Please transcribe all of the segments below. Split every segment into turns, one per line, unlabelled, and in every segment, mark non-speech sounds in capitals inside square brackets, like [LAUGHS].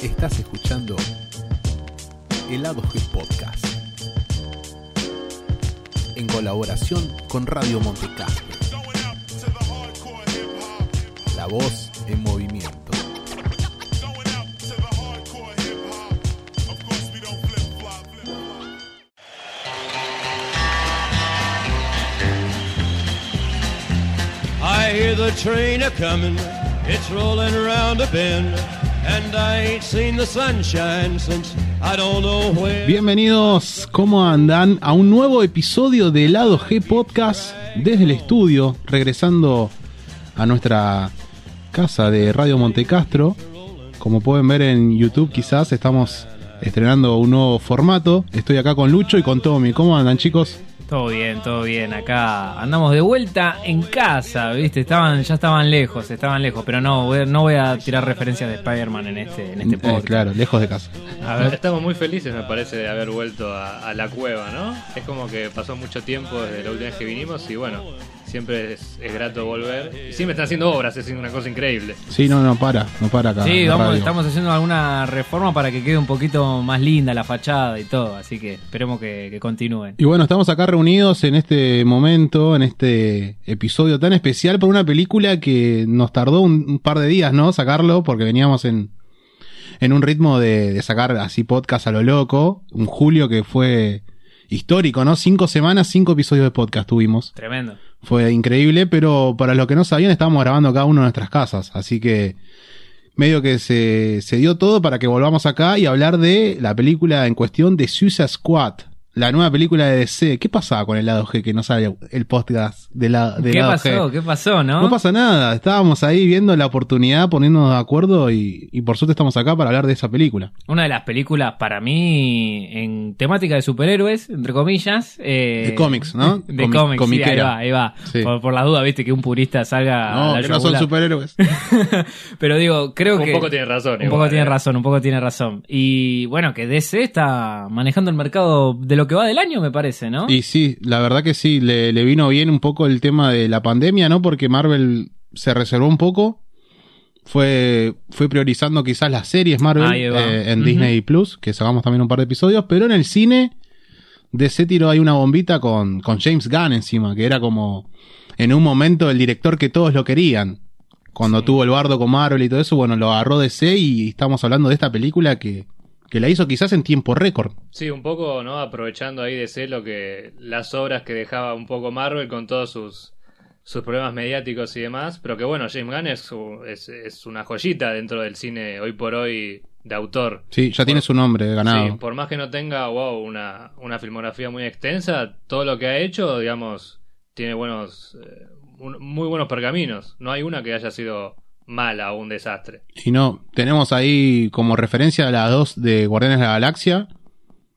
Estás escuchando Helado G Podcast en colaboración con Radio Montecastro. La voz en movimiento.
I hear the train a coming, it's rolling around bend, and I ain't seen the sunshine since I don't know.
Bienvenidos, ¿cómo andan? A un nuevo episodio de Lado G Podcast desde el estudio, regresando a nuestra casa de Radio Montecastro. Como pueden ver en YouTube, quizás estamos estrenando un nuevo formato. Estoy acá con Lucho y con Tommy. ¿Cómo andan, chicos?
Todo bien, todo bien. Acá andamos de vuelta en casa, ¿viste? Estaban, ya estaban lejos, estaban lejos, pero no, voy- no voy a tirar referencias de Spider-Man en este, en este
Eh,
podcast.
claro, lejos de casa.
A ver,
Estamos muy felices, me parece, de haber vuelto a, a la cueva, ¿no? Es como que pasó mucho tiempo desde la última vez que vinimos y bueno, siempre es, es grato volver. Y siempre están haciendo obras, es una cosa increíble.
Sí, no, no para, no para acá.
sí, vamos,
radio.
estamos haciendo alguna reforma para que quede un poquito más linda la fachada y todo, así que esperemos que, que continúen.
Y bueno, estamos acá reunidos en este momento, en este episodio tan especial por una película que nos tardó un, un par de días, ¿no? Sacarlo, porque veníamos en, en un ritmo de, de sacar así podcast a lo loco. Un julio que fue histórico, ¿no? Cinco semanas, cinco episodios de podcast tuvimos.
Tremendo.
Fue increíble, pero para los que no sabían, estábamos grabando cada uno en nuestras casas. Así que medio que se, se dio todo para que volvamos acá y hablar de la película en cuestión de Suicide Squad. La nueva película de DC. ¿Qué pasaba con el lado G que no sale el podcast de la, del
¿Qué
lado
pasó?
G?
¿Qué pasó, no?
No pasa nada, estábamos ahí viendo la oportunidad, poniéndonos de acuerdo y, y por suerte estamos acá para hablar de esa película.
Una de las películas para mí en temática de superhéroes, entre comillas. eh,
De cómics, ¿no? [LAUGHS]
De
Comi-
cómics, sí, ahí
comiquera.
va, ahí va.
Sí.
Por, por la duda, viste, que un purista salga a
No,
la
que no son superhéroes. [LAUGHS]
Pero digo, creo
Un
que.
poco tiene razón.
Un
igual,
poco tiene
¿eh?
razón, un poco tiene razón. Y bueno, que DC está manejando el mercado de lo que va del año, me parece, ¿no?
Y sí, la verdad que sí, le, le vino bien un poco el tema de la pandemia, ¿no? Porque Marvel se reservó un poco. Fue, fue priorizando quizás las series Marvel eh, en. Disney Plus, que sacamos también un par de episodios, pero en el cine DC tiró ahí una bombita con, con James Gunn encima, que era como en un momento el director que todos lo querían. Cuando
Sí.
tuvo el bardo con Marvel y todo eso, bueno, lo agarró DC y estamos hablando de esta película que, que la hizo quizás en tiempo récord.
Sí, un poco, ¿no? Aprovechando ahí de ser lo que las obras que dejaba un poco Marvel con todos sus sus problemas mediáticos y demás, pero que bueno, James Gunn es, es, es una joyita dentro del cine hoy por hoy de autor.
Sí, ya tiene su nombre ganado.
Sí, por más que no tenga, wow, una, una filmografía muy extensa, todo lo que ha hecho, digamos, tiene buenos, eh, un- muy buenos pergaminos. No hay una que haya sido mala o un desastre.
Y no, tenemos ahí como referencia a las dos de Guardianes de la Galaxia.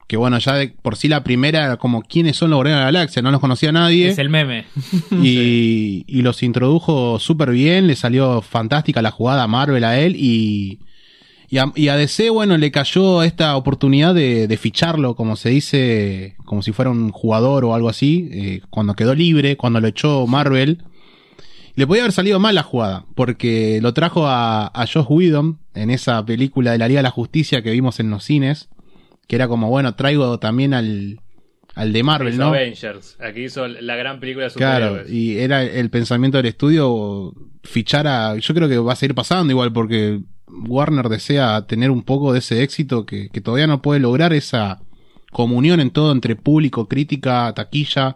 Que bueno, ya de por sí la primera era como quiénes son los Guardianes de la Galaxia, no los conocía nadie.
Es el meme. [LAUGHS]
y, y los introdujo súper bien, le salió fantástica la jugada a Marvel a él y, y, a, y a DC, bueno, le cayó esta oportunidad de, de ficharlo, como se dice, como si fuera un jugador o algo así, eh, cuando quedó libre, cuando lo echó Marvel. Le podía haber salido mal la jugada, porque lo trajo a, a Josh Whedon en esa película de la Liga de la Justicia que vimos en los cines, que era como, bueno, traigo también al, al de Marvel,
Hizo
¿no?
Avengers. Aquí hizo la gran película de
Claro,
superhéroes.
y era el pensamiento del estudio fichar a... Yo creo que va a seguir pasando igual porque Warner desea tener un poco de ese éxito que, que todavía no puede lograr esa comunión en todo entre público, crítica, taquilla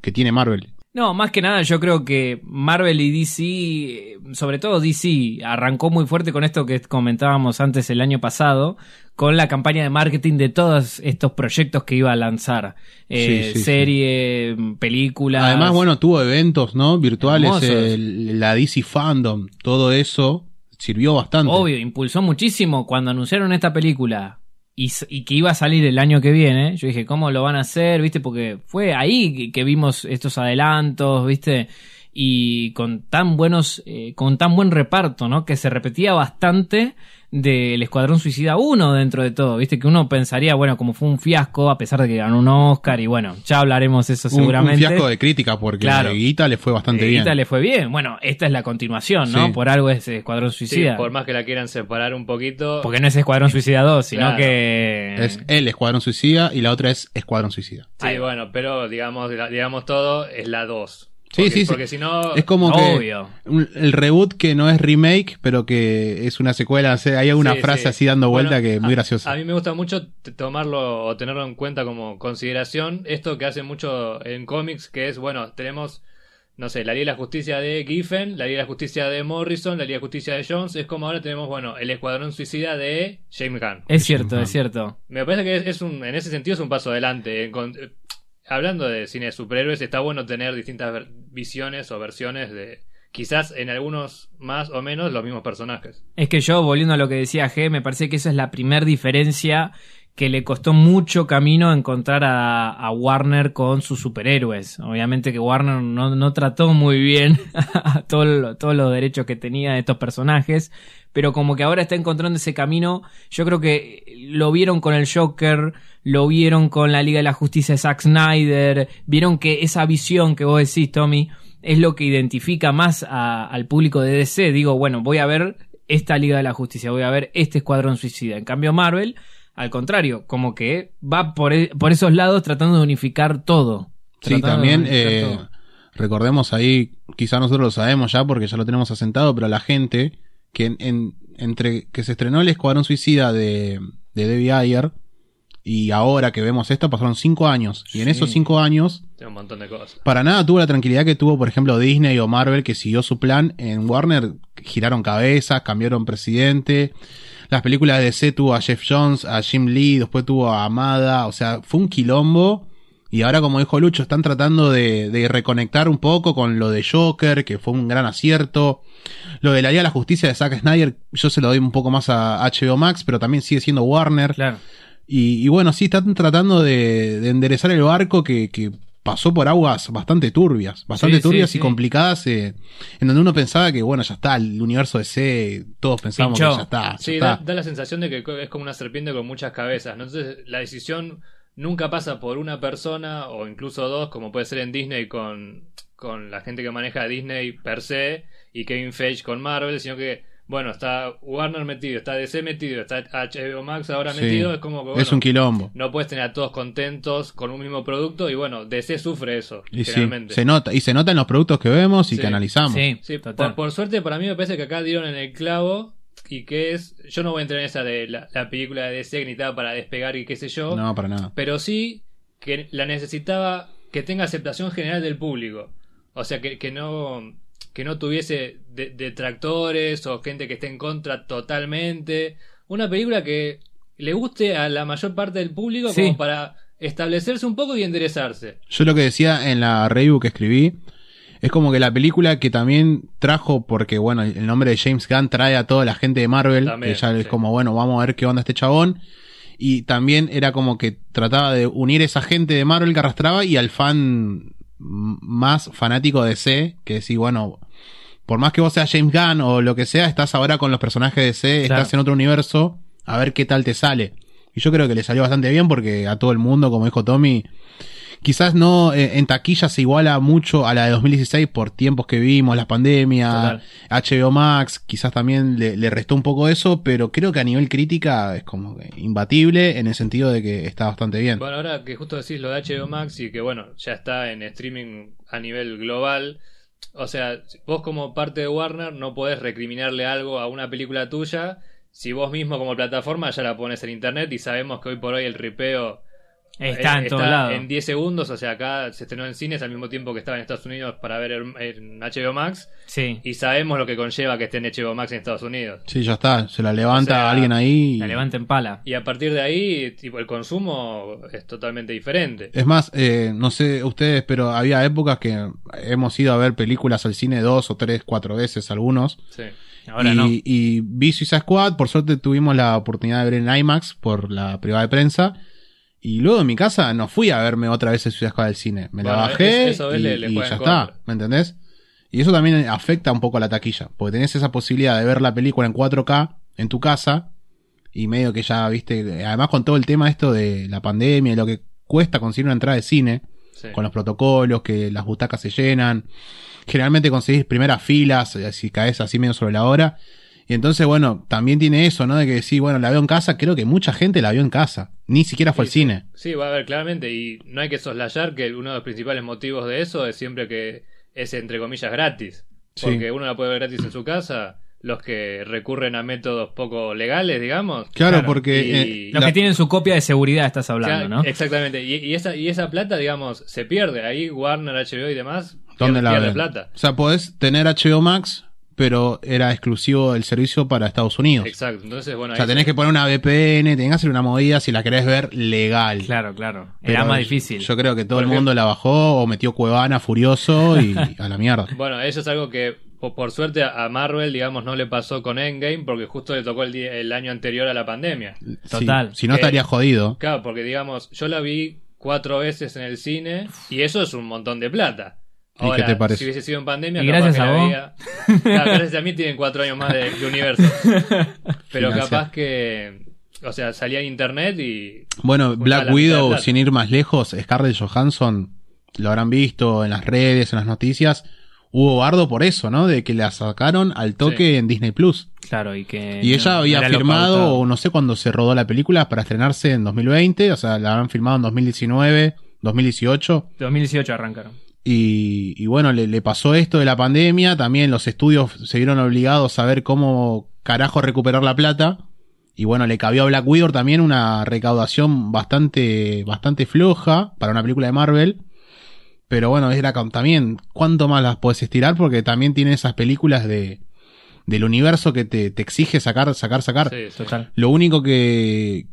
que tiene Marvel.
No, más que nada yo creo que Marvel y DC, eh, sobre todo DC, arrancó muy fuerte con esto que comentábamos antes el año pasado, con la campaña de marketing de todos estos proyectos que iba a lanzar. Eh,
Sí, sí,
serie, películas.
Además, bueno, tuvo eventos, ¿no? Virtuales, el- la DC Fandom, todo eso sirvió bastante.
Obvio, impulsó muchísimo cuando anunciaron esta película y, que iba a salir el año que viene. Yo dije, ¿cómo lo van a hacer? ¿Viste? Porque fue ahí que, que vimos estos adelantos, ¿viste? y con tan buenos, eh, con tan buen reparto, ¿no? Que se repetía bastante del Escuadrón Suicida 1 dentro de todo, viste que uno pensaría, bueno, como fue un fiasco, a pesar de que ganó un Oscar y bueno, ya hablaremos eso
Un- Un,
seguramente.
fiasco de crítica porque
Claro.
a Guita le fue bastante bien.
Guita le fue bien. Bueno, esta es la continuación, ¿no?
Sí.
Por algo es Escuadrón
Sí,
Suicida.
por más que la quieran separar un poquito.
Porque no es Escuadrón Suicida 2, sino
Claro.
que...
Es el Escuadrón Suicida y la otra es Escuadrón Suicida.
Sí, bueno, pero digamos, digamos todo, es la 2.
Sí,
porque,
sí, sí.
Porque si no.
Es como
Obvio.
que un- el reboot que no es remake, pero que es una secuela. o sea, hay alguna
Sí,
frase
sí.
así dando vuelta
Bueno,
que es muy
a-
graciosa.
A mí me gusta mucho tomarlo o tenerlo en cuenta como consideración. Esto que hace mucho en cómics, que es, bueno, tenemos, no sé, la Liga de la Justicia de Giffen, la Liga de la Justicia de Morrison, la Liga de la Justicia de Jones. Es como ahora tenemos, bueno, el Escuadrón Suicida de James Gunn.
Es cierto, es cierto.
Me parece que es, es un, en ese sentido es un paso adelante. En con- eh, hablando de cine de superhéroes, está bueno tener distintas visiones o versiones de, quizás en algunos más o menos, los mismos personajes.
Es que yo, volviendo a lo que decía G, me parece que esa es la primer diferencia que le costó mucho camino encontrar a, Warner con sus superhéroes. Obviamente que Warner no, trató muy bien [LAUGHS] a todo todos los derechos que tenía de estos personajes, pero como que ahora está encontrando ese camino, yo creo que lo vieron con el Joker, lo vieron con la Liga de la Justicia de Zack Snyder, vieron que esa visión que vos decís, Tommy, es lo que identifica más al público de DC. Digo, bueno, voy a ver esta Liga de la Justicia, voy a ver este Escuadrón Suicida. En cambio, Marvel, al contrario, como que va por, e- por esos lados tratando de unificar todo.
Sí, también eh,
todo.
recordemos ahí, quizá nosotros lo sabemos ya porque ya lo tenemos asentado, pero la gente que en, en- entre que se estrenó el Escuadrón Suicida de, de Debbie Ayer y ahora que vemos esto pasaron cinco años y en
Sí.
esos cinco años
Tiene un montón de cosas.
para nada tuvo la tranquilidad que tuvo por ejemplo Disney o Marvel que siguió su plan en Warner giraron cabezas, cambiaron presidente. Las películas de DC tuvo a Jeff Jones, a Jim Lee, después tuvo a Amada, o sea, fue un quilombo. Y ahora, como dijo Lucho, están tratando de, de reconectar un poco con lo de Joker, que fue un gran acierto. Lo de la Liga de la Justicia de Zack Snyder, yo se lo doy un poco más a HBO Max, pero también sigue siendo Warner.
Claro.
Y, y bueno, sí, están tratando de, de enderezar el barco que, que pasó por aguas bastante turbias, bastante
Sí,
turbias
sí.
y complicadas, eh, en donde uno pensaba que, bueno, ya está, el universo de C, todos pensábamos
Pinchó.
que ya está. ya
Sí,
está.
da, da la sensación de que es como una serpiente con muchas cabezas. ¿no? Entonces, la decisión nunca pasa por una persona o incluso dos, como puede ser en Disney con, con la gente que maneja Disney per se y Kevin Feige con Marvel, sino que, bueno, está Warner metido, está DC metido, está HBO Max ahora
Sí.
metido. Es como que, bueno,
es un quilombo.
no puedes tener a todos contentos con un mismo producto y, bueno, DC sufre eso,
Y sí, se nota, y se nota en los productos que vemos y
Sí.
que analizamos.
Sí,
Sí,
total.
por, por suerte para mí me parece que acá dieron en el clavo y que es, yo no voy a entrar en esa de la, la película de DC que necesitaba para despegar y qué sé yo,
No, para nada.
pero sí que la necesitaba que tenga aceptación general del público, o sea que, que no que no tuviese de- detractores o gente que esté en contra totalmente, una película que le guste a la mayor parte del público
Sí.
como para establecerse un poco y enderezarse.
Yo lo que decía en la review que escribí es como que la película que también trajo, porque bueno, el nombre de James Gunn trae a toda la gente de Marvel,
También,
que ya es como, bueno, vamos a ver qué onda este chabón. Y también era como que trataba de unir esa gente de Marvel que arrastraba y al fan más fanático de C, que decía, bueno, por más que vos seas James Gunn o lo que sea, estás ahora con los personajes de C,
Claro.
estás en otro universo, a ver qué tal te sale. Y yo creo que le salió bastante bien porque a todo el mundo, como dijo Tommy, quizás no eh, en taquilla se iguala mucho a la de 2016 por tiempos que vimos, la pandemia,
Total.
HBO Max, quizás también le, le restó un poco eso, pero creo que a nivel crítica es como que imbatible en el sentido de que está bastante bien.
Bueno, ahora que justo decís lo de HBO Max y que bueno, ya está en streaming a nivel global. O sea, vos como parte de Warner no podés recriminarle algo a una película tuya si vos mismo como plataforma ya la pones en internet y sabemos que hoy por hoy el ripeo
Está
eh,
en todos lados.
en 10 segundos, o sea, acá se estrenó en cines al mismo tiempo que estaba en Estados Unidos para ver en, en HBO Max
Sí.
y sabemos lo que conlleva que esté en HBO Max en Estados Unidos.
Sí, ya está, se la levanta
O sea,
alguien ahí. y-
La levanta en pala.
Y a partir de ahí, tipo, el consumo es totalmente diferente.
Es más, eh, no sé ustedes, pero había épocas que hemos ido a ver películas al cine dos o tres, cuatro veces algunos.
Sí.
Ahora
y,
no.
y vi Suicide Squad, por suerte tuvimos la oportunidad de ver en IMAX por la privada de prensa. Y luego en mi casa no fui a verme otra vez el Squad del cine. Me la bajé
es-
y,
le- le
y
juega
ya está,
contra.
¿me entendés? Y eso también afecta un poco a la taquilla, porque tenés esa posibilidad de ver la película en 4K en tu casa y medio que ya, viste, además con todo el tema esto de la pandemia y lo que cuesta conseguir una entrada de cine,
Sí.
con los protocolos, que las butacas se llenan, generalmente conseguís primeras filas, eh, si caes así medio sobre la hora. Y entonces, bueno, también tiene eso, ¿no? De que sí, bueno, la veo en casa, creo que mucha gente la vio en casa, ni siquiera fue al
Sí,
cine.
Sí, va a haber claramente, y no hay que soslayar que uno de los principales motivos de eso es siempre que es entre comillas gratis.
Sí.
Porque uno la puede ver gratis en su casa, los que recurren a métodos poco legales, digamos.
Claro,
Claro,
porque...
y-
eh,
Los
la-
que tienen su copia de seguridad estás hablando,
Claro,
¿no?
Exactamente, y, y esa, y esa plata, digamos, se pierde. Ahí Warner, HBO y demás
¿Dónde
pierde,
la
pierde plata.
O sea, podés tener HBO Max, pero era exclusivo del servicio para Estados Unidos.
Exacto, entonces, bueno,
O sea, tenés
se-
que poner una VPN, tenés que hacer una movida si la querés ver legal.
Claro, claro.
Pero
Era más difícil.
Yo creo que todo el mundo la bajó o metió Cuevana furioso y [LAUGHS] a la mierda.
Bueno, eso es algo que po- por suerte a a Marvel, digamos, no le pasó con Endgame porque justo le tocó el, día- el año anterior a la pandemia.
Total.
Sí, si no
Eh,
estaría jodido.
Claro, porque digamos, yo la vi cuatro veces en el cine y eso es un montón de plata.
¿Y qué te parece?
Si hubiese sido en pandemia,
Y
capaz
gracias
que
a
la
vos.
Claro, gracias a mí tienen cuatro años más de, de universo. [LAUGHS] Pero capaz que, o sea, salía en internet y
Bueno, Black
mitad
Widow, sin ir más lejos, Scarlett Johansson, lo habrán visto en las redes, en las noticias. Hubo bardo por eso, ¿no? De que la sacaron al toque
Sí.
en Disney Plus.
Claro, y que.
Y ella
no
había firmado, o no sé cuándo se rodó la película, para estrenarse en 2020, o sea, la habrán filmado en 2019, 2018.
2018 arrancaron.
Y, y bueno, le, le pasó esto de la pandemia, también los estudios se vieron obligados a ver cómo carajo recuperar la plata. Y bueno, le cabió a Black Widow también una recaudación bastante, bastante floja para una película de Marvel. Pero bueno, era también, ¿cuánto más las puedes estirar? Porque también tiene esas películas de, del universo que te, te exige sacar, sacar, sacar.
sí, sí.
Lo único que,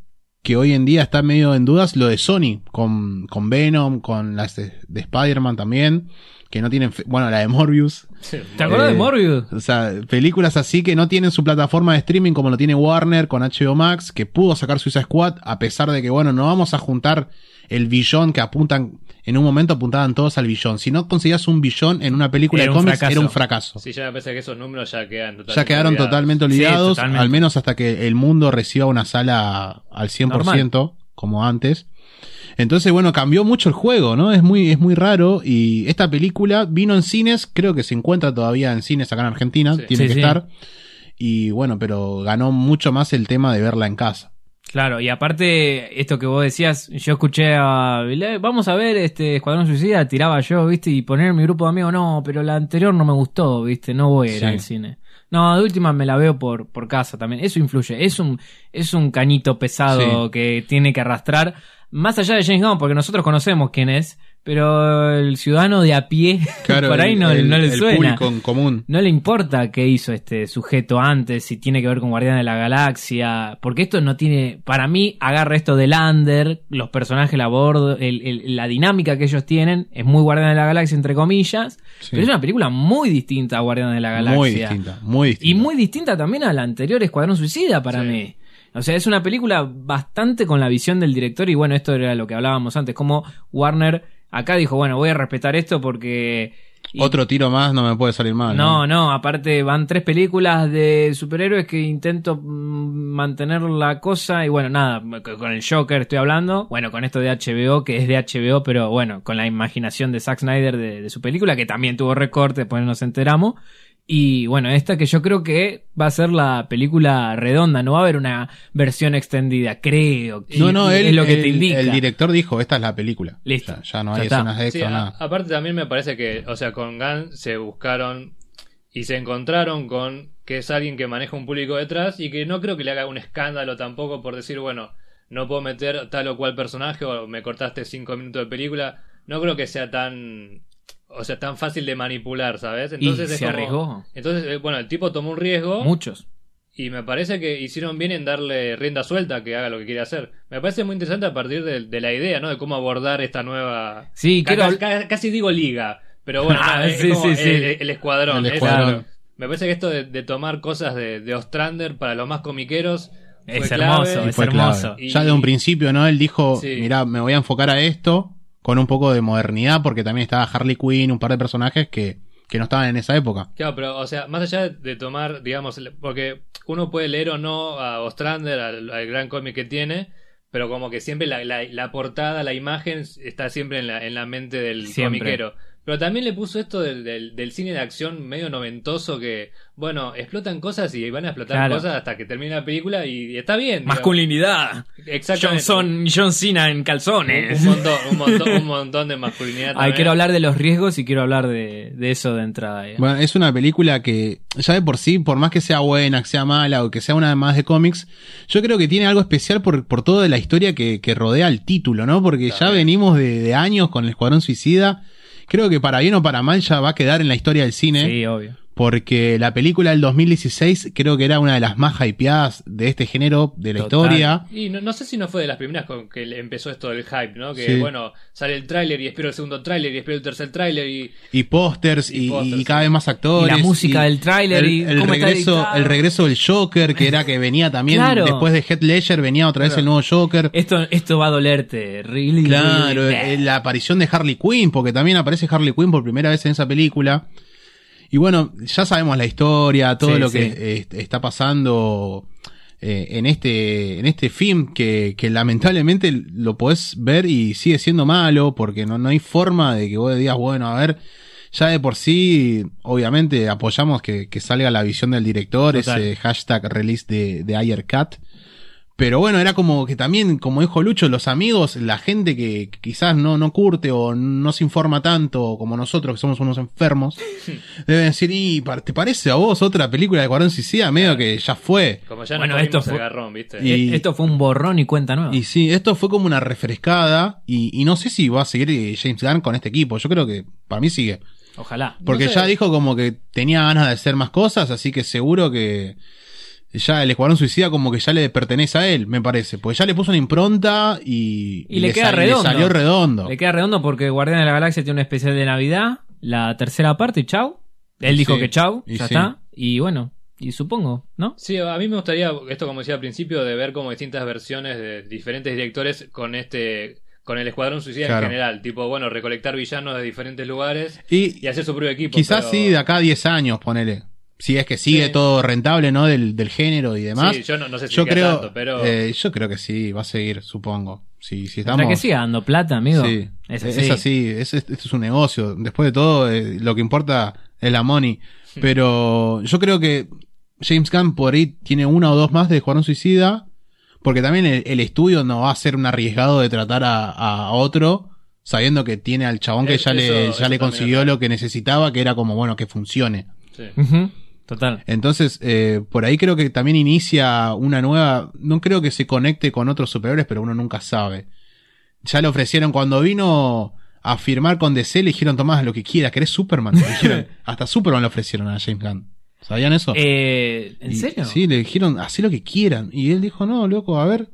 que hoy en día está medio en dudas, lo de Sony, con, con Venom, con las de, de Spider-Man también, que no tienen, fe- bueno, la de Morbius.
Sí,
¿Te acuerdas
Eh,
de Morbius?
O sea, películas así que no tienen su plataforma de streaming como lo tiene Warner con HBO Max, que pudo sacar Suicide Squad, a pesar de que, bueno, no vamos a juntar el billón que apuntan, en un momento apuntaban todos al billón. Si no conseguías un billón en una película
Era
de
un
cómics,
fracaso.
era un fracaso.
Sí, ya me parece que esos números ya quedan totalmente
Ya quedaron
olvidados.
totalmente
Sí,
olvidados,
totalmente.
al menos hasta que el mundo reciba una sala al 100%, como antes. Entonces, bueno, cambió mucho el juego, ¿no? Es muy, es muy raro. Y esta película vino en cines, creo que se encuentra todavía en cines acá en Argentina,
Sí.
tiene
Sí,
que
sí.
estar. Y bueno, pero ganó mucho más el tema de verla en casa.
Claro, y aparte, esto que vos decías, yo escuché a. "Le- Vamos a ver este Escuadrón Suicida, tiraba yo, ¿viste? Y poner mi grupo de amigos, no, pero la anterior no me gustó, ¿viste? No voy a ir
Sí.
al cine. No, de última me la veo por, por casa también. Eso influye. Es un, es un cañito pesado
Sí.
que tiene que arrastrar. Más allá de James Gunn, porque nosotros conocemos quién es, pero el ciudadano de a pie, [LAUGHS] por ahí no,
el-
no le
el
suena.
público en común.
No le importa qué hizo este sujeto antes, si tiene que ver con Guardián de la Galaxia, porque esto no tiene, para mí, agarra esto del under, los personajes, la bordo, el- el- la dinámica que ellos tienen, es muy Guardián de la Galaxia, entre comillas,
Sí.
pero es una película muy distinta a Guardián de la Galaxia.
Muy distinta, muy distinta.
Y muy distinta también a la anterior Escuadrón Suicida para
Sí.
mí. O sea, es una película bastante con la visión del director y bueno, esto era lo que hablábamos antes, como Warner acá dijo, bueno, voy a respetar esto porque... y-
Otro tiro más no me puede salir mal.
no, no, aparte van tres películas de superhéroes que intento mantener la cosa y bueno, nada, con el Joker estoy hablando, bueno, con esto de HBO, que es de HBO, pero bueno, con la imaginación de Zack Snyder de, de su película, que también tuvo recorte, después nos enteramos. Y bueno, esta que yo creo que va a ser la película redonda, no va a haber una versión extendida, creo.
No, no, él,
es lo que
el,
te indica.
el director dijo, esta es la película.
Listo.
O sea, ya no hay escenas
Sí,
extra,
a-
nada.
aparte también me parece que, o sea, con Gunn se buscaron y se encontraron con que es alguien que maneja un público detrás y que no creo que le haga un escándalo tampoco por decir, bueno, no puedo meter tal o cual personaje o me cortaste cinco minutos de película. No creo que sea tan, o sea, tan fácil de manipular, ¿sabes? Entonces
y se
como-
arriesgó.
Entonces, eh, bueno, el tipo tomó un riesgo
Muchos.
y me parece que hicieron bien en darle rienda suelta que haga lo que quiere hacer. Me parece muy interesante a partir de, de la idea, ¿no? De cómo abordar esta nueva...
Sí, quiero...
ca- casi digo liga, pero bueno,
Ah,
nada, es
sí,
como
sí, sí.
El, el escuadrón.
El
es-
escuadrón.
me parece que esto de, de tomar cosas de, de Ostrander para los más comiqueros
Es
clave.
hermoso,
Y
es
fue
hermoso.
clave.
Y-
Ya de un principio, ¿no? Él dijo,
Sí.
mira, me voy a enfocar a esto con un poco de modernidad, porque también estaba Harley Quinn, un par de personajes que que no estaban en esa época.
Claro, pero, o sea, más allá de tomar, digamos, porque uno puede leer o no a Ostrander, al, al gran cómic que tiene, pero como que siempre la, la- la portada, la imagen está siempre en la, en la mente del
Siempre.
comiquero. Pero también le puso esto del, del, del cine de acción medio noventoso que, bueno, explotan cosas y van a explotar
Claro.
cosas hasta que termine la película y, y está bien.
Masculinidad.
Exactamente.
John, John Cena en calzones.
un montón, un montón, un montón de masculinidad. [LAUGHS]
Ay,
también.
quiero hablar de los riesgos y quiero hablar de, de eso de entrada. eh.
Bueno, es una película que ya de por sí, por más que sea buena, que sea mala o que sea una más de cómics, yo creo que tiene algo especial por, por toda la historia que, que rodea el título, ¿no? Porque ya venimos de, de años con el Escuadrón Suicida. Creo que para bien o para mal ya va a quedar en la historia del cine.
Sí, obvio.
Porque la película del 2016 creo que era una de las más hypeadas de este género de la
Total.
historia.
Y no, no sé si no fue de las primeras con que empezó esto del hype, ¿no? Que
Sí.
bueno, sale el tráiler y espero el segundo tráiler y espero el tercer tráiler y
Y pósters
Y
y,
pósters,
y cada vez más actores.
Y la música del tráiler y
el regreso, el regreso del Joker, que era que venía también
Claro.
después de Heath Ledger, venía otra vez
Claro.
el nuevo Joker.
Esto, esto va a dolerte. Really,
Claro,
really
eh, la aparición de Harley Quinn, porque también aparece Harley Quinn por primera vez en esa película. Y bueno, ya sabemos la historia, todo
Sí,
lo
sí.
que está pasando eh, en este en este film que, que lamentablemente lo podés ver y sigue siendo malo porque no, no hay forma de que vos digas, bueno, a ver, ya de por sí, obviamente apoyamos que, que salga la visión del director,
Total.
ese hashtag release de, de Ayer Cat. Pero bueno, era como que también, como dijo Lucho, los amigos, la gente que quizás no, no curte o no se informa tanto como nosotros, que somos unos enfermos, deben decir, y ¿te parece a vos otra película de Cuarón Suicida? Medio que ya fue.
como ya
Bueno,
no
esto fue-
garrón, ¿viste?
Y-
Eh, Esto fue un borrón y cuenta nueva.
Y sí, esto fue como una refrescada y, y no sé si va a seguir eh, James Gunn con este equipo. Yo creo que para mí sigue.
Ojalá.
Porque
No sé.
ya dijo como que tenía ganas de hacer más cosas, así que seguro que ya el Escuadrón Suicida como que ya le pertenece a él, me parece. Porque ya le puso una impronta y,
Y le queda
sal-
redondo.
salió redondo.
Le queda redondo porque Guardián de la Galaxia tiene un especial de Navidad, la tercera parte y chau. Él dijo
Sí,
que chau,
y
ya
sí.
está. Y bueno, y supongo, ¿no?
Sí, a mí me gustaría, esto como decía al principio, de ver como distintas versiones de diferentes directores con este con el Escuadrón Suicida
Claro.
en general. Tipo, bueno, recolectar villanos de diferentes lugares
Y
y hacer su propio equipo.
quizás
pero-
sí, de acá a 10 años, ponele. Si es que sigue
Sí.
todo rentable, ¿no? Del, del género y demás.
Sí, yo no, no sé si
yo creo,
tanto, pero...
eh, yo creo que sí, va a seguir, supongo. Si, si
Para
estamos.
que siga dando plata, amigo.
Sí,
Es
es
así.
así, es, es, esto es un negocio. Después de todo, eh, lo que importa es la money. Pero yo creo que James Gunn por ahí tiene una o dos más de Escuadrón Suicida, porque también el, el estudio no va a ser un arriesgado de tratar a, a otro, sabiendo que tiene al chabón que
Es-
ya
eso-
le, ya le consiguió lo que necesitaba, que era como, bueno, que funcione.
sí.
Total.
Entonces, eh, por ahí creo que también inicia una nueva. No creo que se conecte con otros superiores, pero uno nunca sabe. Ya le ofrecieron cuando vino a firmar con DC, le dijeron Tomás lo que quieras, querés Superman. Le dijeron, [LAUGHS] hasta Superman le ofrecieron a James Gunn. ¿Sabían eso?
Eh, ¿En
Y-
serio?
Sí, le dijeron, haz lo que quieran. Y él dijo, no, loco, a ver.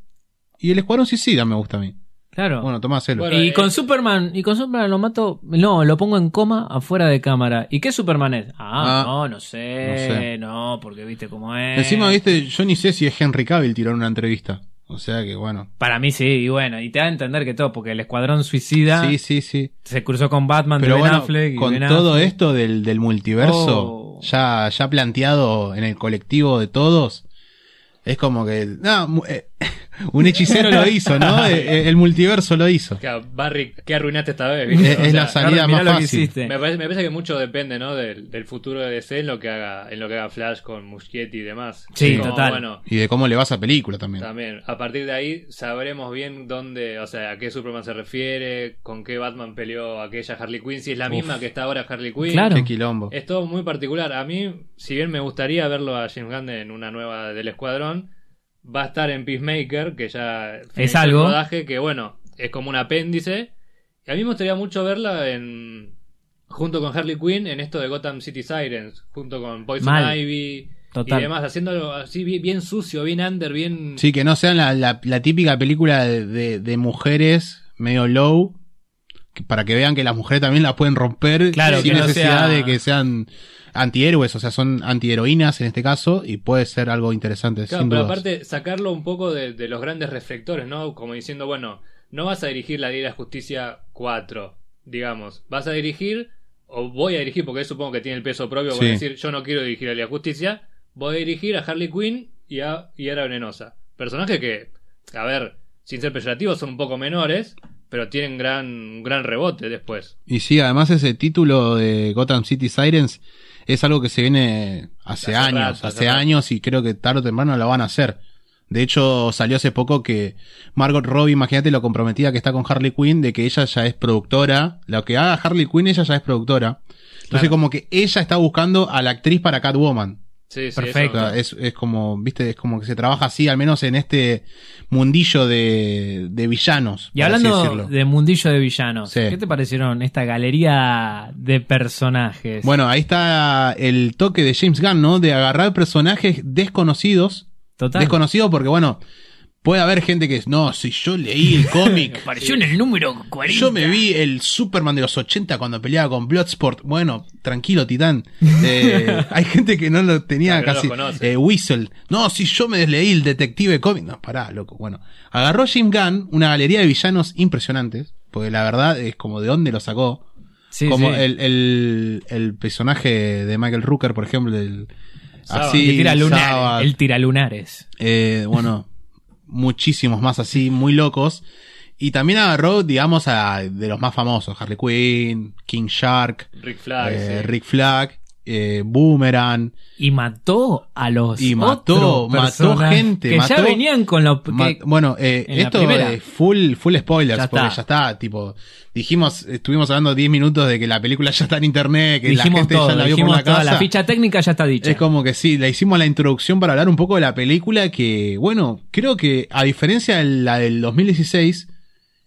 Y el Escuadrón Suicida me gusta a mí.
Claro.
Bueno, Tomás, hacelo.
Bueno,
y
eh,
con Superman, y con Superman lo mato, no, lo pongo en coma afuera de cámara. ¿Y qué Superman es? Ah,
Ah,
no, no sé, no
no sé.
porque viste cómo es.
Encima, viste, yo ni sé si es Henry Cavill tiró en una entrevista. O sea que bueno.
Para mí sí, y bueno, y te da a entender que todo, porque el Escuadrón Suicida
Sí, sí, sí.
se cruzó con Batman
Pero
de Ben
bueno,
Affleck y
con
Ben
todo
Affleck.
esto del, del multiverso,
Oh.
ya, ya planteado en el colectivo de todos, es como que, no, eh, un hechicero lo hizo, ¿no? [LAUGHS] Eh, eh, El multiverso lo hizo.
Claro, Barry, ¿qué arruinaste esta vez? viste?
Es,
O
es
sea,
la salida más
lo que
fácil.
hiciste.
Me parece, me parece que mucho depende, ¿no? Del, del futuro de DC en lo que haga, en lo que haga Flash con Muschietti y demás.
Sí,
Como,
total.
Bueno,
Y de cómo le va esa película también.
también. A partir de ahí sabremos bien dónde, o sea, a qué Superman se refiere, con qué Batman peleó aquella Harley Quinn, si es la
Uf.
misma que está ahora Harley Quinn.
Claro.
Qué quilombo.
Es todo muy particular. A mí, si bien me gustaría verlo a James Gunn en una nueva del Escuadrón, va a estar en Peacemaker, que ya el
algo.
rodaje, que bueno, es como un apéndice. Y a mí me gustaría mucho verla en junto con Harley Quinn en esto de Gotham City Sirens, junto con Poison
Mal.
Ivy
Total.
y demás, haciéndolo así bien, bien sucio, bien under, bien...
Sí, que no sean la, la, la típica película de, de, de mujeres medio low, que- para que vean que las mujeres también la pueden romper
Claro,
sin
no
necesidad
sea-
de que sean antihéroes, o sea, son antiheroínas en este caso, y puede ser algo interesante,
Claro,
sin
pero
dudas.
aparte sacarlo un poco de, de los grandes reflectores, ¿no? Como diciendo, bueno, no vas a dirigir la Liga de la Justicia 4, digamos. Vas a dirigir o voy a dirigir, porque él supongo que tiene el peso propio
Sí.
para decir, yo no quiero dirigir a la Justicia, voy a dirigir a Harley Quinn y a Hiera Venenosa. Personajes que, a ver, sin ser peyorativos, son un poco menores, pero tienen gran, un gran rebote después.
Y sí, además ese título de Gotham City Sirens es algo que se viene hace,
Hace
años,
rato, hace
hace
rato.
años y creo que tarde o temprano lo van a hacer. De hecho, salió hace poco que Margot Robbie, imagínate lo comprometida que está con Harley Quinn, de que ella ya es productora. Lo que haga Harley Quinn, ella ya es productora. Entonces,
Claro.
como que ella está buscando a la actriz para Catwoman.
Sí, sí,
Perfecto.
O
eso-
sea, es, es como, viste, es como que se trabaja así, al menos en este mundillo de, de villanos.
Y hablando de mundillo de villanos,
Sí.
¿qué te parecieron esta galería de personajes?
Bueno, ahí está el toque de James Gunn, ¿no? De agarrar personajes desconocidos.
total.
Desconocidos porque, bueno, puede haber gente que es, no, si yo leí el [LAUGHS] cómic,
Apareció en el número 40.
yo me vi el Superman de los 80 cuando peleaba con Bloodsport. Bueno, tranquilo, Titán. Eh, hay gente que no lo tenía
no
casi.
los conoce.
eh, Whistle. No, si yo me desleí el detective cómic. No, pará, loco. Bueno, agarró James Gunn una galería de villanos impresionantes. Porque la verdad es como de dónde lo sacó.
Sí,
como
sí.
El, el, el personaje de Michael Rooker, por ejemplo, el, así,
el tiralunares. El tiralunares.
eh, bueno, [LAUGHS] muchísimos más así, muy locos. Y también agarró, digamos, a de los más famosos, Harley Quinn, King Shark,
Rick Flag,
eh,
sí.
Rick Flag, eh, Boomerang,
Y mató a los
Y mató, mató gente,
que ya venían con lo que-
bueno, eh,
la
esto es full, full spoilers,
Ya
porque
está.
ya está, tipo, dijimos, estuvimos hablando 10 minutos de que la película ya está en internet, que la
dijimos
gente
todo,
ya la vio por la casa.
la ficha técnica ya está dicha.
Es como que sí, le hicimos la introducción para hablar un poco de la película que, bueno, creo que a diferencia de la del 2016,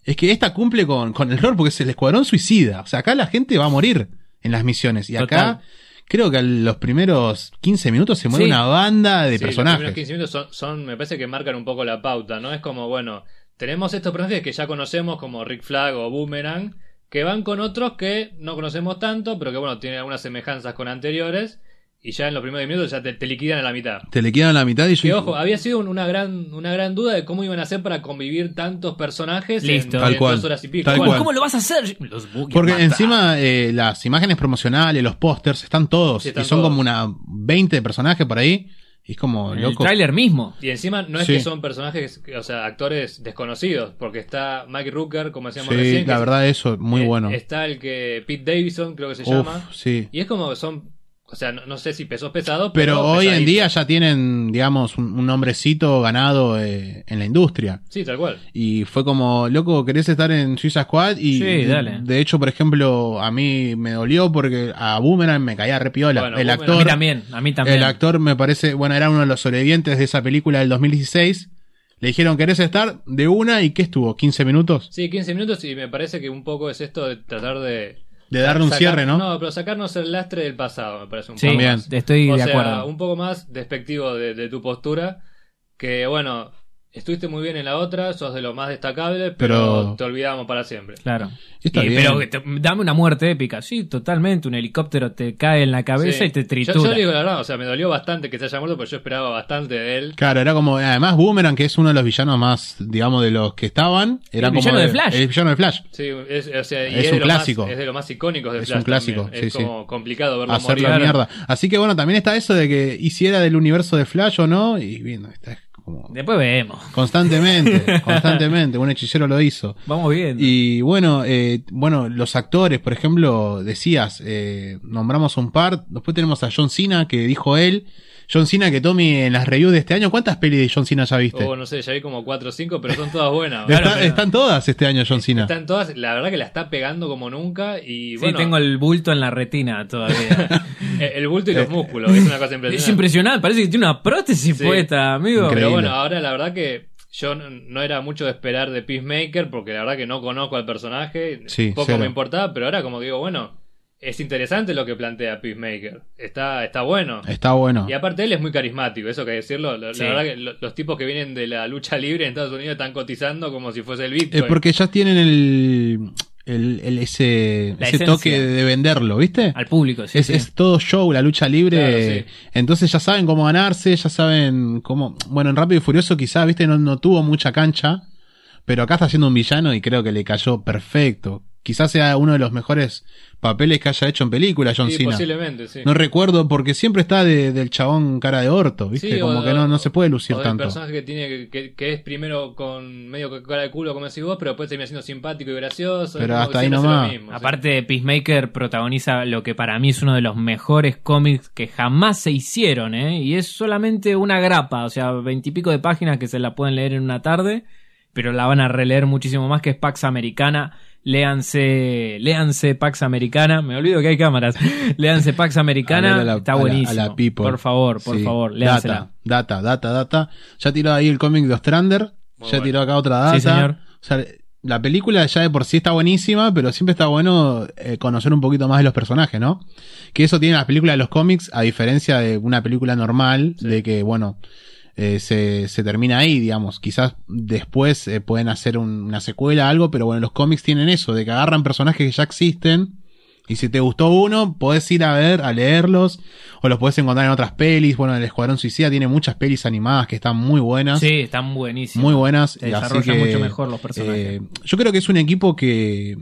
es que esta cumple con, con el rol porque es el escuadrón suicida. O sea, acá la gente va a morir en las misiones. Y acá
Total.
Creo que a los primeros 15 minutos se mueve
Sí.
una banda de
Sí, Los
personajes.
primeros 15 minutos son, son, me parece que marcan un poco la pauta, ¿no? Es como, bueno, tenemos estos personajes que ya conocemos, como Rick Flag o Boomerang, que van con otros que no conocemos tanto, pero que, bueno, tienen algunas semejanzas con anteriores, y ya en los primeros 10 minutos ya te, te liquidan a la mitad.
Te le quedan la mitad y yo
Que ojo, había sido un- una gran, una gran duda de cómo iban a hacer para convivir tantos personajes
Listo.
en,
Tal
en
cual,
dos horas y pico.
tal
Bueno,
cual.
¿Cómo lo vas a hacer? Los a
Porque encima eh, las imágenes promocionales, los pósters, están todos.
Sí, están
y son
todos.
como una 20 personajes por ahí. Y es como
el
loco.
tráiler mismo.
Y encima no es
Sí.
que son personajes, o sea, actores desconocidos, porque está Mike Rooker, como decíamos
Sí,
recién.
la
es-
verdad eso, muy
eh,
bueno.
Está el que Pete Davidson, creo que se
Uf,
llama.
sí.
Y es como que son, o sea, no, no sé si pesos pesados,
Pero
pero,
hoy en día ya tienen, digamos, un, un nombrecito ganado eh, en la industria.
Sí, tal cual.
Y fue como, loco, ¿querés estar en Suiza Squad? Y
Sí, dale.
de hecho, por ejemplo, a mí me dolió porque a Boomerang me caía repiola.
Bueno,
el
Boomerang-
actor,
A mí también, a mí también.
el actor me parece, bueno, era uno de los sobrevivientes de esa película del 2016. Le dijeron, ¿querés estar? De una, ¿y qué estuvo? ¿15 minutos?
Sí, 15 minutos y me parece que un poco es esto de tratar de...
De darle un
sacar-
cierre, ¿no?
No, pero sacarnos el lastre del pasado, me parece un
Sí,
poco
También.
más.
estoy
o
de
sea,
acuerdo.
un poco más despectivo de, de tu postura. Que bueno, estuviste muy bien en la otra, sos de lo más destacable, pero,
Pero-
te olvidamos para siempre.
Claro.
Está
Y-
bien.
pero te- dame una muerte épica. Sí, totalmente. Un helicóptero te cae en la cabeza
Sí.
y te
Yo,
tritura.
yo le digo la verdad, o sea, me dolió bastante que se haya muerto, pero yo esperaba bastante de él.
Claro, era como, además Boomerang, que es uno de los villanos más, digamos, de los que estaban, era
El
como
villano de Flash.
El villano de Flash.
Sí, es, o sea, y
Es
de
un
lo
clásico.
Más, es de lo más icónicos de
Es
Flash
un clásico,
también. Es
sí, sí.
como complicado verlo
Hacerlo
morir.
mierda. Así que bueno, también está eso de que hiciera del universo de Flash o no, y bien, está como
Después vemos.
constantemente, [LAUGHS] constantemente, un hechicero lo hizo.
Vamos bien.
Y bueno, eh, bueno, los actores, por ejemplo, decías, eh, nombramos un par, después tenemos a John Cena, que dijo él, John Cena que Tommy en las reviews de este año, ¿cuántas pelis de John Cena ya viste?
O no sé, ya vi como 4 o 5, pero son todas buenas.
Está-
Claro, pero
están todas este año John Cena.
están todas, la verdad que la está pegando como nunca y
sí,
bueno,
tengo el bulto en la retina todavía. [LAUGHS]
el, bulto y los músculos, es una cosa impresionante.
es impresionante. Parece que tiene una prótesis
Sí.
puesta, amigo.
Increíble.
Pero bueno, ahora la verdad que yo no, no era mucho de esperar de Peacemaker porque la verdad que no conozco al personaje,
Sí,
poco
cero.
me importaba, pero ahora como digo, bueno, es interesante lo que plantea Peacemaker, está, está bueno.
Está bueno.
Y aparte él es muy carismático, eso que decirlo, la, la verdad que lo- los tipos que vienen de la lucha libre en Estados Unidos están cotizando como si fuese el Bitcoin.
Es porque ya tienen el, el, el- ese, ese toque de venderlo, ¿viste?
Al público, sí.
es,
sí.
es todo show, la lucha libre.
Claro, sí.
Entonces ya saben cómo ganarse, ya saben cómo. Bueno, en Rápido y Furioso quizá, viste, no, no tuvo mucha cancha. Pero acá está haciendo un villano y creo que le cayó perfecto. Quizás sea uno de los mejores papeles que haya hecho en película John
Sí,
Cena.
posiblemente, sí.
No recuerdo porque siempre está de- del chabón cara de orto, ¿viste?
Sí,
Como
o-
que no, no se puede lucir
o del
tanto.
personaje que tiene que, que- que es primero con medio que cara de culo, como decís vos, pero después termina siendo simpático y gracioso.
Pero hasta ahí nomás.
mismo, sí.
Aparte, Peacemaker protagoniza lo que para mí es uno de los mejores cómics que jamás se hicieron, ¿eh? Y es solamente una grapa, o sea, veintipico de páginas que se la pueden leer en una tarde, pero la van a releer muchísimo más que es Pax Americana. Léanse, léanse Pax Americana, me olvido que hay cámaras. [LAUGHS] Léanse Pax Americana,
A la-
está
a la-
buenísimo.
a la people.
por favor, por
Sí.
favor, léansela.
Data, data, data, data. Ya tiró ahí el cómic de Ostrander.
Muy
ya
bueno.
tiró acá otra data.
Sí, señor.
O sea, la película ya de por sí está buenísima, pero siempre está bueno eh, conocer un poquito más de los personajes, ¿no? Que eso tiene las películas de los cómics, a diferencia de una película normal,
Sí.
de que, bueno, eh, se, se termina ahí, digamos. Quizás después eh, pueden hacer un- una secuela, algo, pero bueno, los cómics tienen eso, de que agarran personajes que ya existen. Y si te gustó uno, podés ir a ver, a leerlos, o los podés encontrar en otras pelis. Bueno, el Escuadrón Suicida tiene muchas pelis animadas que están muy buenas.
Sí, están buenísimos.
Muy buenas.
Se desarrollan
que,
mucho mejor los personajes.
eh, yo creo que es un equipo que,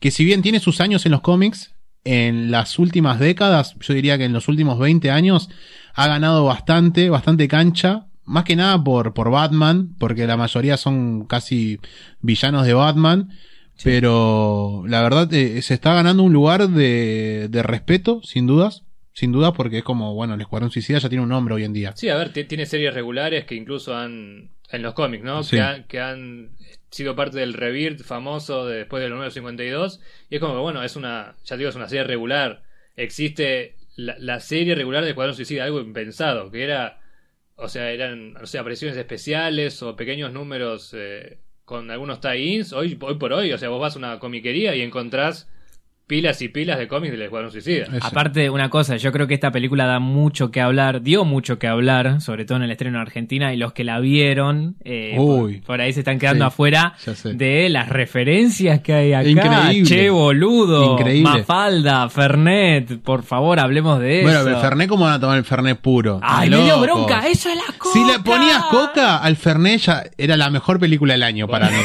que si bien tiene sus años en los cómics, en las últimas décadas, yo diría que en los últimos 20 años, ha ganado bastante, bastante cancha. Más que nada por, por Batman, porque la mayoría son casi villanos de Batman. Pero la verdad eh, se está ganando un lugar de, de respeto, sin dudas. Sin dudas, porque es como, bueno, el Escuadrón Suicida ya tiene un nombre hoy en día.
Sí, a ver, ti- tiene series regulares que incluso han. En los cómics, ¿no?
Sí.
Que, han, que han sido parte del Rebirth famoso de después del número 52. Y es como que, bueno, es una. Ya digo, es una serie regular. Existe la, serie regular de Escuadrón Suicida, algo impensado. Que era. O sea, eran o sea, apariciones especiales o pequeños números eh, con algunos tie-ins. Hoy, hoy por hoy, o sea, vos vas a una comiquería y encontrás pilas y pilas de cómics del Escuadrón Suicida.
Ese.
Aparte, una cosa, yo creo que esta película da mucho que hablar, dio mucho que hablar, sobre todo en el estreno en Argentina, y los que la vieron, eh,
Uy.
por, por ahí se están quedando
Sí,
afuera de las referencias que hay acá.
Increíble.
Che, boludo.
Increíble.
Mafalda, Fernet, por favor, hablemos de
Bueno,
eso.
pero el Fernet, ¿cómo van a tomar el Fernet puro?
Ay, me dio bronca, eso es la coca.
Si le ponías coca al Fernet, ya era la mejor película del año para mí.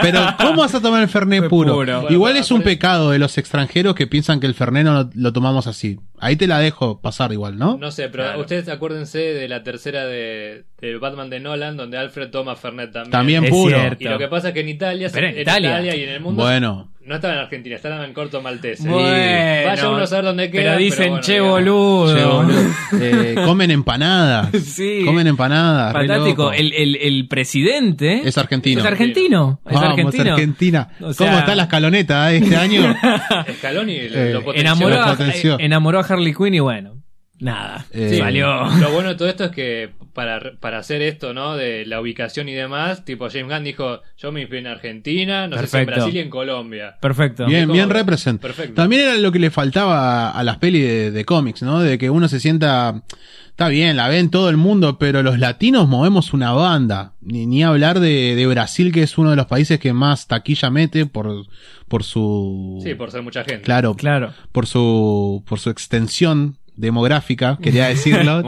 Pero, ¿cómo vas a tomar el Fernet puro?
puro.
Igual
Bueno,
es un pecado de los extranjeros que piensan que el Fernet no lo, lo tomamos así. Ahí te la dejo pasar igual, ¿no?
No sé, pero
Claro.
ustedes acuérdense de la tercera de, de Batman de Nolan, donde Alfred toma Fernet también.
También
Es
puro.
cierto.
Y lo que pasa es que en Italia,
Pero en
en
Italia.
Italia. y en el mundo,
Bueno,
no estaba en Argentina, estaba en Corto Maltese.
Bueno,
Vaya uno a saber dónde queda.
Pero dicen,
bueno,
che, boludo.
che, boludo. Eh, comen empanadas. [LAUGHS]
Sí.
Comen empanadas.
Fantástico. El, el, el presidente
Es argentino.
Es argentino. Es
Vamos,
argentino.
Argentina.
O sea-
¿Cómo está la escaloneta eh, este año? [LAUGHS]
Scaloni lo,
Eh,
lo potenció.
Enamoró
Lo
a,
potenció.
enamoró a Harley Quinn y bueno, nada.
Eh,
salió.
Lo bueno de todo esto es que para, para hacer esto, ¿no? De la ubicación y demás, tipo James Gunn dijo, yo me inspiré en Argentina, no sé si en. Brasil y en Colombia.
Perfecto.
Bien, bien represent.
Perfecto.
También era lo que le faltaba a las pelis de, de cómics, ¿no? De que uno se sienta, está bien, la ven todo el mundo, pero los latinos movemos una banda. Ni, ni hablar de, de Brasil, que es uno de los países que más taquilla mete por, por su...
Sí, por ser mucha gente.
Claro,
Claro.
por su, por su extensión demográfica, quería [LAUGHS] decirlo.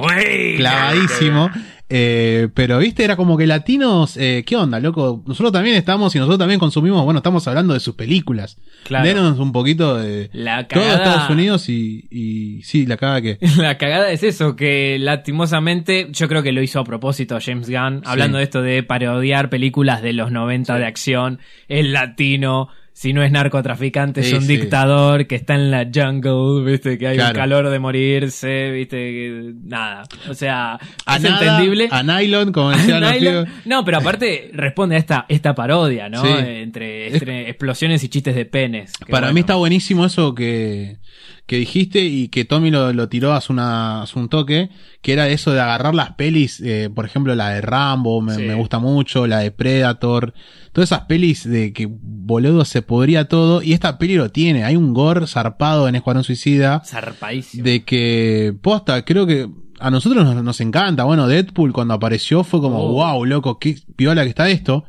Clavadísimo. Eh, pero, viste, era como que latinos, eh, ¿qué onda, loco? Nosotros también estamos y nosotros también consumimos, bueno, estamos hablando de sus películas.
Claro.
Denos un poquito de
La
todo
cagada-
Estados Unidos y, y sí, la caga que. [LAUGHS]
La cagada es eso, que lastimosamente yo creo que lo hizo a propósito James Gunn, hablando de esto de parodiar películas de los 90 de acción, el latino, si no es narcotraficante,
Sí,
es un
sí.
dictador que está en la jungle, viste, que hay un calor de morirse, viste, que- nada. O sea,
A
es
nada,
entendible.
A nylon, como [LAUGHS] decían los
Nylon-
pibes.
No, pero aparte responde a esta, esta parodia, ¿no?
Sí.
Entre, entre explosiones y chistes de penes.
Para
bueno.
mí está buenísimo eso que, que dijiste y que Tommy lo, lo tiró hace, una, hace un toque, que era eso de agarrar las pelis, eh, por ejemplo la de Rambo, me,
Sí.
me gusta mucho, la de Predator, todas esas pelis de que boludo se podría todo, y esta peli lo tiene, hay un gore zarpado en Escuadrón Suicida,
Zarpadísimo.
de que, posta, creo que a nosotros nos, nos encanta, bueno, Deadpool cuando apareció fue como,
Oh.
wow, loco, qué piola que está esto,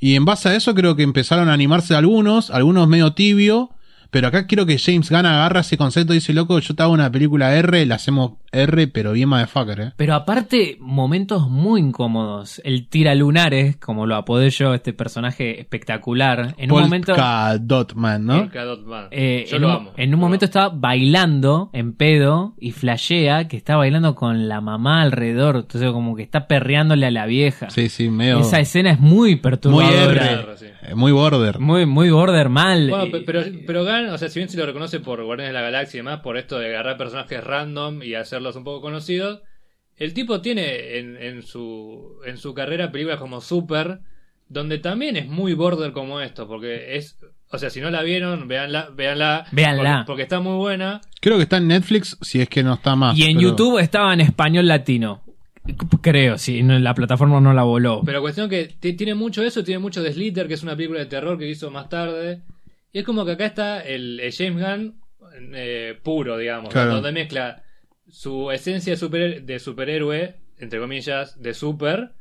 y en base a eso creo que empezaron a animarse algunos, algunos medio tibio, pero acá quiero que James Gunn agarra ese concepto y dice, loco, yo te hago una película R, la hacemos R, pero bien motherfucker, ¿eh?
Pero aparte, momentos muy incómodos. El tira lunares, como lo apodé yo, este personaje espectacular. En un momento.
Polka Dotman, ¿no?
Polka Dot Man.
eh,
Yo
en,
lo
un,
amo.
en un momento
amo.
estaba bailando en pedo y flashea que está bailando con la mamá alrededor. Entonces, como que está perreándole a la vieja.
Sí, sí, medio.
Esa escena es muy
muy
perturbadora.
R.
Claro, sí.
eh, Muy border.
Muy, muy border mal.
Bueno, pe- pero, pero Gunn, o sea, si bien se lo reconoce por Guardianes de la Galaxia y demás, por esto de agarrar personajes random y hacerlos un poco conocidos, el tipo tiene en, en su, en su carrera películas como Super, donde también es muy border como esto, porque es, o sea, si no la vieron, véanla, véanla,
Véanla.
Porque, porque está muy buena.
Creo que está en Netflix, si es que no está más.
y en
pero-
YouTube estaba en español latino. Creo, si no, la plataforma no la voló.
Pero cuestión que ti- tiene mucho eso, tiene mucho de Slither, que es una película de terror que hizo más tarde. Y es como que acá está el, el James Gunn eh, puro, digamos,
Claro.
donde mezcla su esencia de, super- de superhéroe, entre comillas, de super,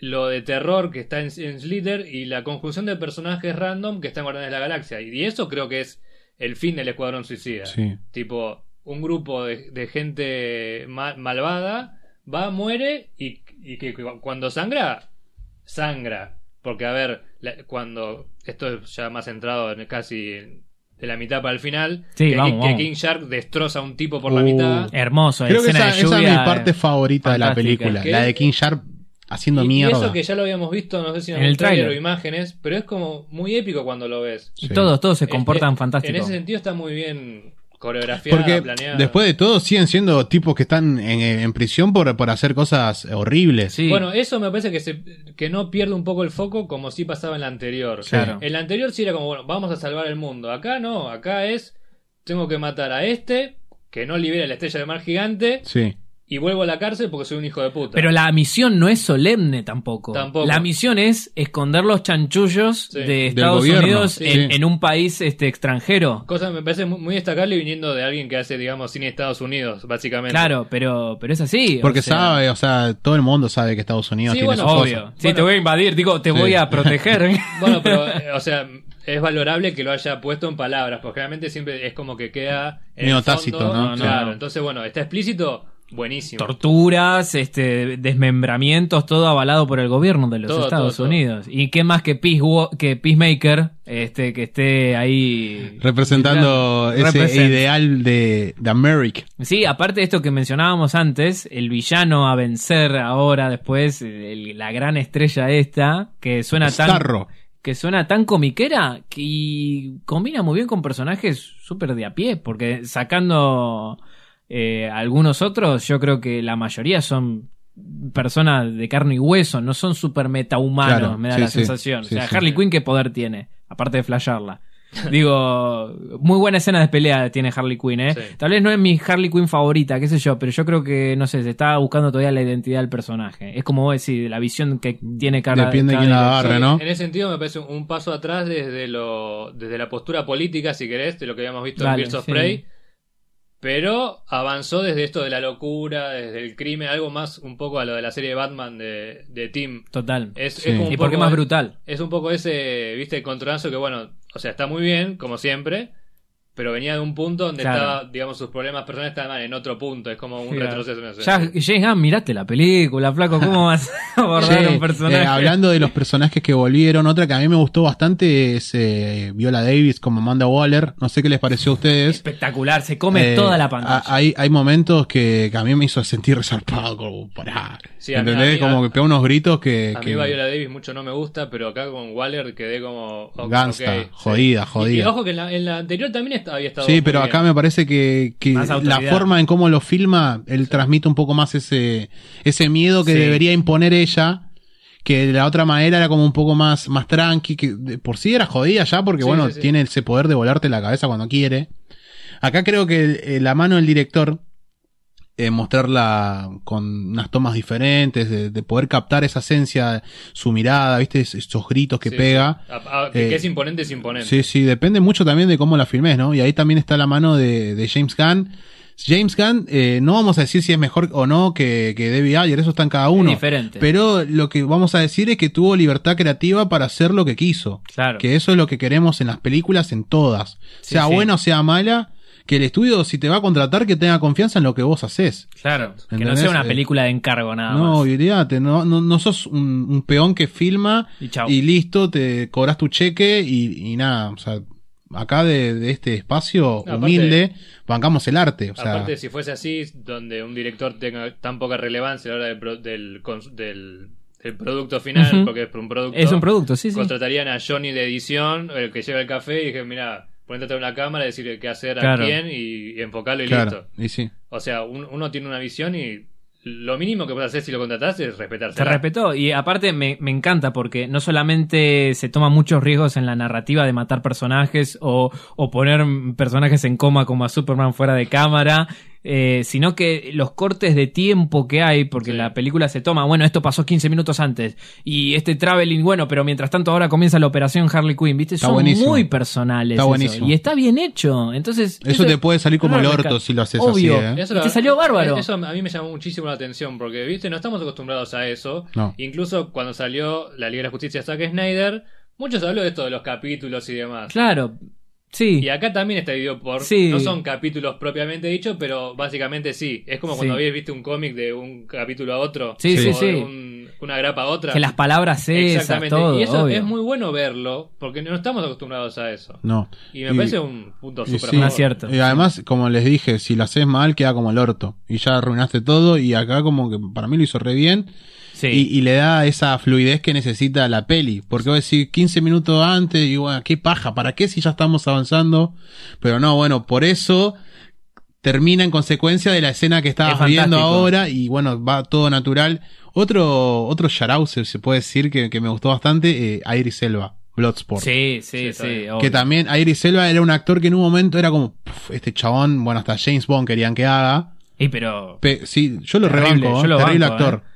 lo de terror que está en, en Slither y la conjunción de personajes random que están en Guardianes de la Galaxia. Y eso creo que es el fin del Escuadrón Suicida.
Sí.
Tipo, un grupo de, de gente ma- malvada va, muere y, y que cu- cuando sangra, sangra. Porque, a ver, la- cuando esto es ya más centrado en casi de la mitad para el final,
Sí,
que,
vamos,
que
vamos.
King Shark destroza a un tipo por la
Uh.
mitad.
Hermoso.
Creo que
escena
esa,
de
esa es
lluvia,
mi parte
eh,
favorita de la película.
Que
La de King Sharp haciendo
Y, y
mierda.
eso que ya lo habíamos visto, no sé si en,
En el
trailer
tráiler.
o imágenes, pero es como muy épico cuando lo ves.
Y
Sí.
todos, todos se comportan
Eh, eh,
fantástico.
En ese sentido está muy bien coreografiada,
Porque
planeada.
después de todo siguen siendo tipos que están en, en prisión por, por hacer cosas horribles.
Sí,
Bueno, eso me parece que, se, que no pierde un poco el foco como sí pasaba en la anterior.
Claro.
En la anterior sí era como, bueno, vamos a salvar el mundo. Acá no, acá es, tengo que matar a este, que no libera la estrella de mar gigante,
Sí.
Y vuelvo a la cárcel porque soy un hijo de puta.
pero la misión no es solemne tampoco.
Tampoco.
La misión es esconder los chanchullos
Sí.
de Estados
gobierno,
Unidos
sí.
en, en un país este extranjero.
Cosa que me parece muy, destacable viniendo de alguien que hace, digamos, cine Estados Unidos, básicamente.
Claro, pero, pero es así.
Porque
o sea,
sabe, o sea, todo el mundo sabe que Estados Unidos
Sí,
tiene
bueno,
sus
Obvio.
cosas.
Sí,
Bueno.
te voy a invadir, digo, te
Sí.
voy a [LAUGHS] proteger.
Bueno, pero, eh, o sea, es valorable que lo haya puesto en palabras, porque realmente siempre es como que queda en
Medio
el fondo.
tácito, ¿no?
Claro,
No.
entonces, bueno, está explícito, buenísimo.
Torturas, este, desmembramientos, todo avalado por el gobierno de los
Todo,
Estados
todo, todo.
Unidos. Y qué más que, Peace que Peacemaker, este, que esté ahí
Representando ese
Represent.
ideal de, de America.
Sí, aparte de esto que mencionábamos antes, el villano a vencer ahora, después, el- la gran estrella esta, que suena tan, que suena tan comiquera que y combina muy bien con personajes súper de a pie, porque sacando eh, algunos otros, yo creo que la mayoría son personas de carne y hueso, no son súper metahumanos,
Claro,
me da
sí,
la
sí,
sensación.
sí,
o sea,
sí.
Harley Quinn, ¿qué poder tiene? Aparte de flashearla. Digo, muy buena escena de pelea tiene Harley Quinn, ¿eh?
Sí.
Tal vez no es mi Harley Quinn favorita, qué sé yo, pero yo creo que, no sé, se está buscando todavía la identidad del personaje. Es como vos decís, la visión que tiene cada
Depende de quién la agarre,
Sí,
¿no?
En ese sentido me parece un, paso atrás desde lo desde la postura política, si querés, de lo que habíamos visto
Dale,
en Birds of
sí.
Prey. Pero avanzó desde esto de la locura, desde el crimen, algo más un poco a lo de la serie de Batman de, de Tim.
Total.
Es,
Sí.
es como un
y porque es
poco-
más brutal.
Es un poco ese, viste, controlazo que bueno, o sea, está muy bien, como siempre, pero venía de un punto donde
Claro.
estaba, digamos, sus problemas personales estaban en otro punto, es como un
Claro.
retroceso. no sé.
Ya, James Gunn, mirate la película, flaco, ¿cómo [LAUGHS] vas a abordar un personaje?
eh, hablando de los personajes que volvieron, otra que a mí me gustó bastante es eh, Viola Davis como Amanda Waller. No sé qué les pareció a ustedes.
Espectacular, se come
Eh,
toda la pantalla.
Hay, hay momentos que, que a mí me hizo sentir resarpado, como pará.
Sí,
¿Entendés?
mí-
como
a-
que pegó unos gritos que.
A mí
que-
Viola Davis mucho no me gusta, pero acá con Waller quedé como... ok,
Gangsta, jodida,
Y,
jodida.
y ojo que en la, en la anterior también est- había estado
Sí, pero
bien.
acá me parece que, la forma en cómo lo filma, él transmite un poco más ese, ese miedo que
Sí.
debería imponer ella, que de la otra manera era como un poco más, más tranqui, que de por sí era jodida ya, porque
Sí,
bueno,
sí, sí.
tiene ese poder de volarte la cabeza cuando quiere. Acá creo que eh, la mano del director, eh, mostrarla con unas tomas diferentes, de, de poder captar esa esencia, su mirada, viste, Es- esos gritos que
Sí,
pega.
sí. A- a- que,
Eh,
que es imponente, es imponente.
Sí, sí, depende mucho también de cómo la filmes, ¿no? Y ahí también está la mano de, de James Gunn. James Gunn, eh, no vamos a decir si es mejor o no que, que David Ayer, eso está en cada uno.
diferente.
Pero lo que vamos a decir es que tuvo libertad creativa para hacer lo que quiso.
Claro.
Que eso es lo que queremos en las películas, en todas.
Sí,
sea
sí.
buena o sea mala, que el estudio, si te va a contratar, que tenga confianza en lo que vos haces.
Claro, que no sea una
Eh,
película de encargo nada
no,
más.
no, no, no sos un, un peón que filma
Y chau.
listo, te cobras tu cheque y, y nada, o sea, acá de, de este espacio
No, aparte-
humilde, bancamos el arte, o sea,
Aparte, si fuese así, donde un director tenga tan poca relevancia a la hora del, pro- del, del, del producto final, porque es un producto,
Es un producto, sí, sí.
contratarían a Johnny de edición, el que lleva el café, y dije, mira, atrás de una cámara, decirle qué hacer
Claro.
a quién y, y enfocarlo y
claro,
listo.
y sí.
O sea, un- uno tiene una visión y lo mínimo que puedes hacer si lo contratás es respetarse.
Se respetó y aparte me, me encanta porque no solamente se toman muchos riesgos en la narrativa de matar personajes o, o poner personajes en coma como a Superman fuera de cámara, eh, sino que los cortes de tiempo que hay, porque
Sí.
la película se toma, bueno, esto pasó 15 minutos antes y este traveling, bueno, pero mientras tanto ahora comienza la operación Harley Quinn, ¿viste?
Está
Son
buenísimo.
muy personales.
Está
eso,
buenísimo.
y está bien hecho. Entonces,
Eso te puede salir como el orto si lo haces
Obvio.
así, ¿eh?
Eso
te salió bárbaro.
Eso a mí me llamó muchísimo la atención porque, viste, no estamos acostumbrados a eso.
No.
Incluso cuando salió la Liga de la Justicia de Zack Snyder, muchos habló de esto de los capítulos y demás.
Claro, sí.
Y acá también está dividido por.
Sí.
No son capítulos propiamente dichos, pero básicamente sí. Es como cuando
Sí.
habías visto un cómic de un capítulo a otro.
Sí, sí, sí.
un- una grapa a otra.
Que las palabras esas,
Exactamente.
todo,
y eso
obvio.
es muy bueno verlo, porque no estamos acostumbrados a eso.
No.
Y me parece un punto súper
sí.
cierto.
Y además, como les dije, si lo haces mal, queda como el orto. Y ya arruinaste todo. Y acá, como que para mí lo hizo re bien.
Sí.
Y, y le da esa fluidez que necesita la peli. Porque voy a decir 15 minutos antes, y bueno, qué paja, ¿para qué si ya estamos avanzando? Pero no, bueno, por eso termina en consecuencia de la escena que estabas
Es
viendo ahora y bueno, va todo natural. Otro, otro shout se, se puede decir que, que me gustó bastante, eh, Iris Elba, Bloodsport.
Sí, sí,
Sí,
obvio.
Que también Iris Elba era un actor que en un momento era como, "Puf, este chabón, bueno, hasta James Bond querían que haga.
Y pero.
Pe- sí, yo lo
Terrible,
rebanco,
yo lo
terrible
banco,
actor. Eh,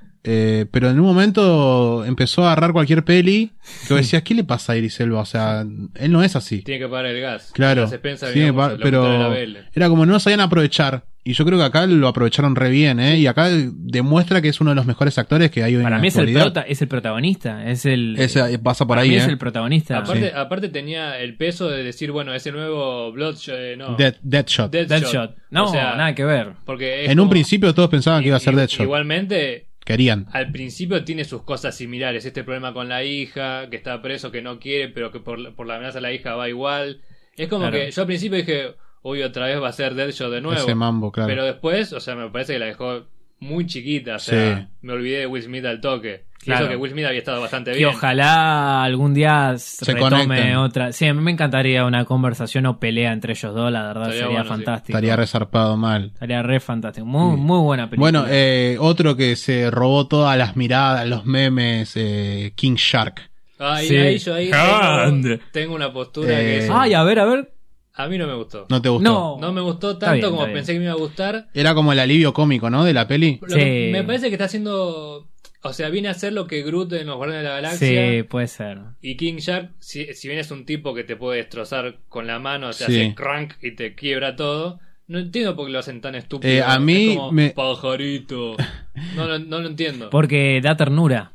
pero en un momento empezó a agarrar cualquier peli que vos decías, ¿qué le pasa a Iris Elba? O sea, él no es así.
Tiene que pagar el gas.
Claro.
Las expensas,
Sí,
digamos,
pa-
los motores de la
pero era como no lo sabían aprovechar. Y yo creo que acá lo aprovecharon re bien, ¿eh? Y acá demuestra que es uno de los mejores actores que hay hoy
Para
en
mí
la
es el, prota- es el protagonista. Es el.
Ese pasa por
para
ahí,
mí
¿eh?
es el protagonista.
Aparte,
Sí.
aparte tenía el peso de decir, bueno, ese nuevo Bloodshot, eh, no.
Dead- Deadshot.
Deadshot.
Deadshot. No,
O sea,
nada que ver.
Porque es
En un principio todos pensaban que iba a ser Deadshot.
Igualmente,
Querían.
al principio tiene sus cosas similares. Este problema con la hija, que está preso, que no quiere, pero que por, por la amenaza de la hija va igual. Es como
Claro.
que yo al principio dije, uy, otra vez va a ser Deadshot de nuevo.
Ese mambo, claro.
Pero después, o sea, me parece que la dejó muy chiquita. O sea,
Sí.
me olvidé de Will Smith al toque. Y
Claro.
eso que Will Smith había estado bastante
Que
bien.
ojalá algún día
Se
retome
conecten.
otra. Sí, a mí me encantaría una conversación o pelea entre ellos dos, la verdad,
Estaría
sería
bueno, sí.
fantástico.
Estaría resarpado mal.
Estaría re fantástico. Muy, muy buena película.
Bueno, eh, otro que se robó todas las miradas, los memes, eh, King Shark.
Ahí,
Sí.
ahí yo ahí tengo, tengo una postura
Eh,
que es,
Ay, a ver, a ver.
a mí no me gustó.
¿No te gustó?
No.
No me gustó tanto
bien,
como pensé que me iba a gustar.
Era como el alivio cómico, ¿no? De la peli.
Sí.
me parece que está haciendo. O sea, viene a hacer lo que Groot en los Guardianes de la Galaxia.
Sí, puede ser.
Y King Shark, si, si bien es un tipo que te puede destrozar con la mano, te
Sí.
hace crank y te quiebra todo. No entiendo por qué lo hacen tan estúpido.
Eh, a mí
Es como,
me-
Pajarito. No, lo- no lo entiendo.
Porque da ternura.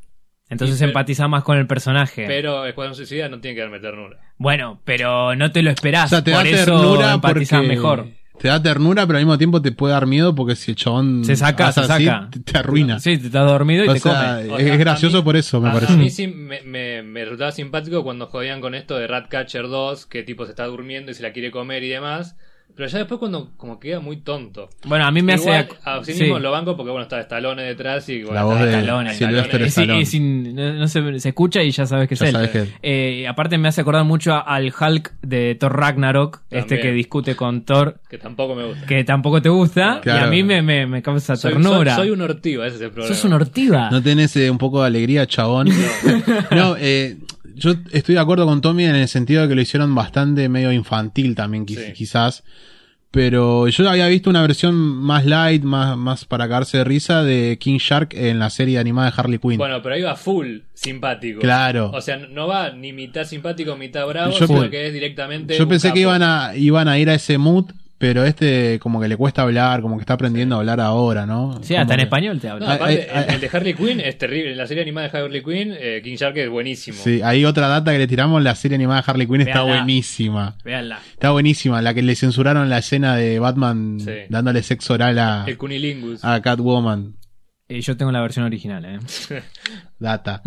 Entonces empatiza más con el personaje.
Pero Escuadrón Suicida no tiene que darme ternura.
Bueno, pero no te lo esperás.
O sea, te
por
da
eso
ternura
empatizás
porque...
mejor.
Te da ternura, pero al mismo tiempo te puede dar miedo porque si el chabón
Se saca,
hace
se
así,
saca.
te, te arruina.
Sí, te estás dormido y
o
te
sea,
come.
O
es gracioso
mí-
por eso, me
a,
parece.
A mí sí me, me- me resultaba simpático cuando jodían con esto de Ratcatcher 2, que tipo se está durmiendo y se la quiere comer y demás. Pero ya después cuando como queda muy tonto.
Bueno, a mí me
Igual,
hace.
así
sí.
mismo lo banco porque bueno, está Stallone detrás y bueno,
La voz
está
de
Stallone.
Sylvester
Stallone.
Es- es in- no, no se, se escucha y ya sabes que es
Ya
él.
sabes que es.
Eh, aparte me hace acordar mucho a- al Hulk de Thor Ragnarok, este
También.
que discute con Thor,
Que tampoco me gusta.
que tampoco te gusta, y
Claro.
a mí me, me, me causa
Soy,
ternura.
soy- soy un ortiva, ese es el problema.
Sos un ortiva.
¿No tenés eh, un poco de alegría, chabón? [LAUGHS] no, eh, yo estoy de acuerdo con Tommy en el sentido de que lo hicieron bastante medio infantil también,
Sí.
quizás. Pero yo había visto una versión más light, más, más para cagarse de risa de King Shark en la serie animada de Harley Quinn.
Bueno, pero ahí va full simpático.
Claro.
O sea, no va ni mitad simpático, mitad bravo,
Yo
sino que es directamente.
yo pensé que iban a, iban a ir a ese mood, pero este como que le cuesta hablar, como que está aprendiendo a hablar ahora, ¿no?
Sí, hasta en
que-
español te
No,
habla.
aparte,
ay, ay.
el, el de Harley Quinn es terrible. En la serie animada de Harley Quinn, eh, King Shark es buenísimo.
Sí, hay otra data que le tiramos, la serie animada de Harley Quinn está buenísima.
Véanla.
Está buenísima, la que le censuraron la escena de Batman
Sí.
dándole sexo oral a,
El Cunilingus.
a Catwoman.
Eh, yo tengo la versión original, ¿eh? [LAUGHS]
Data.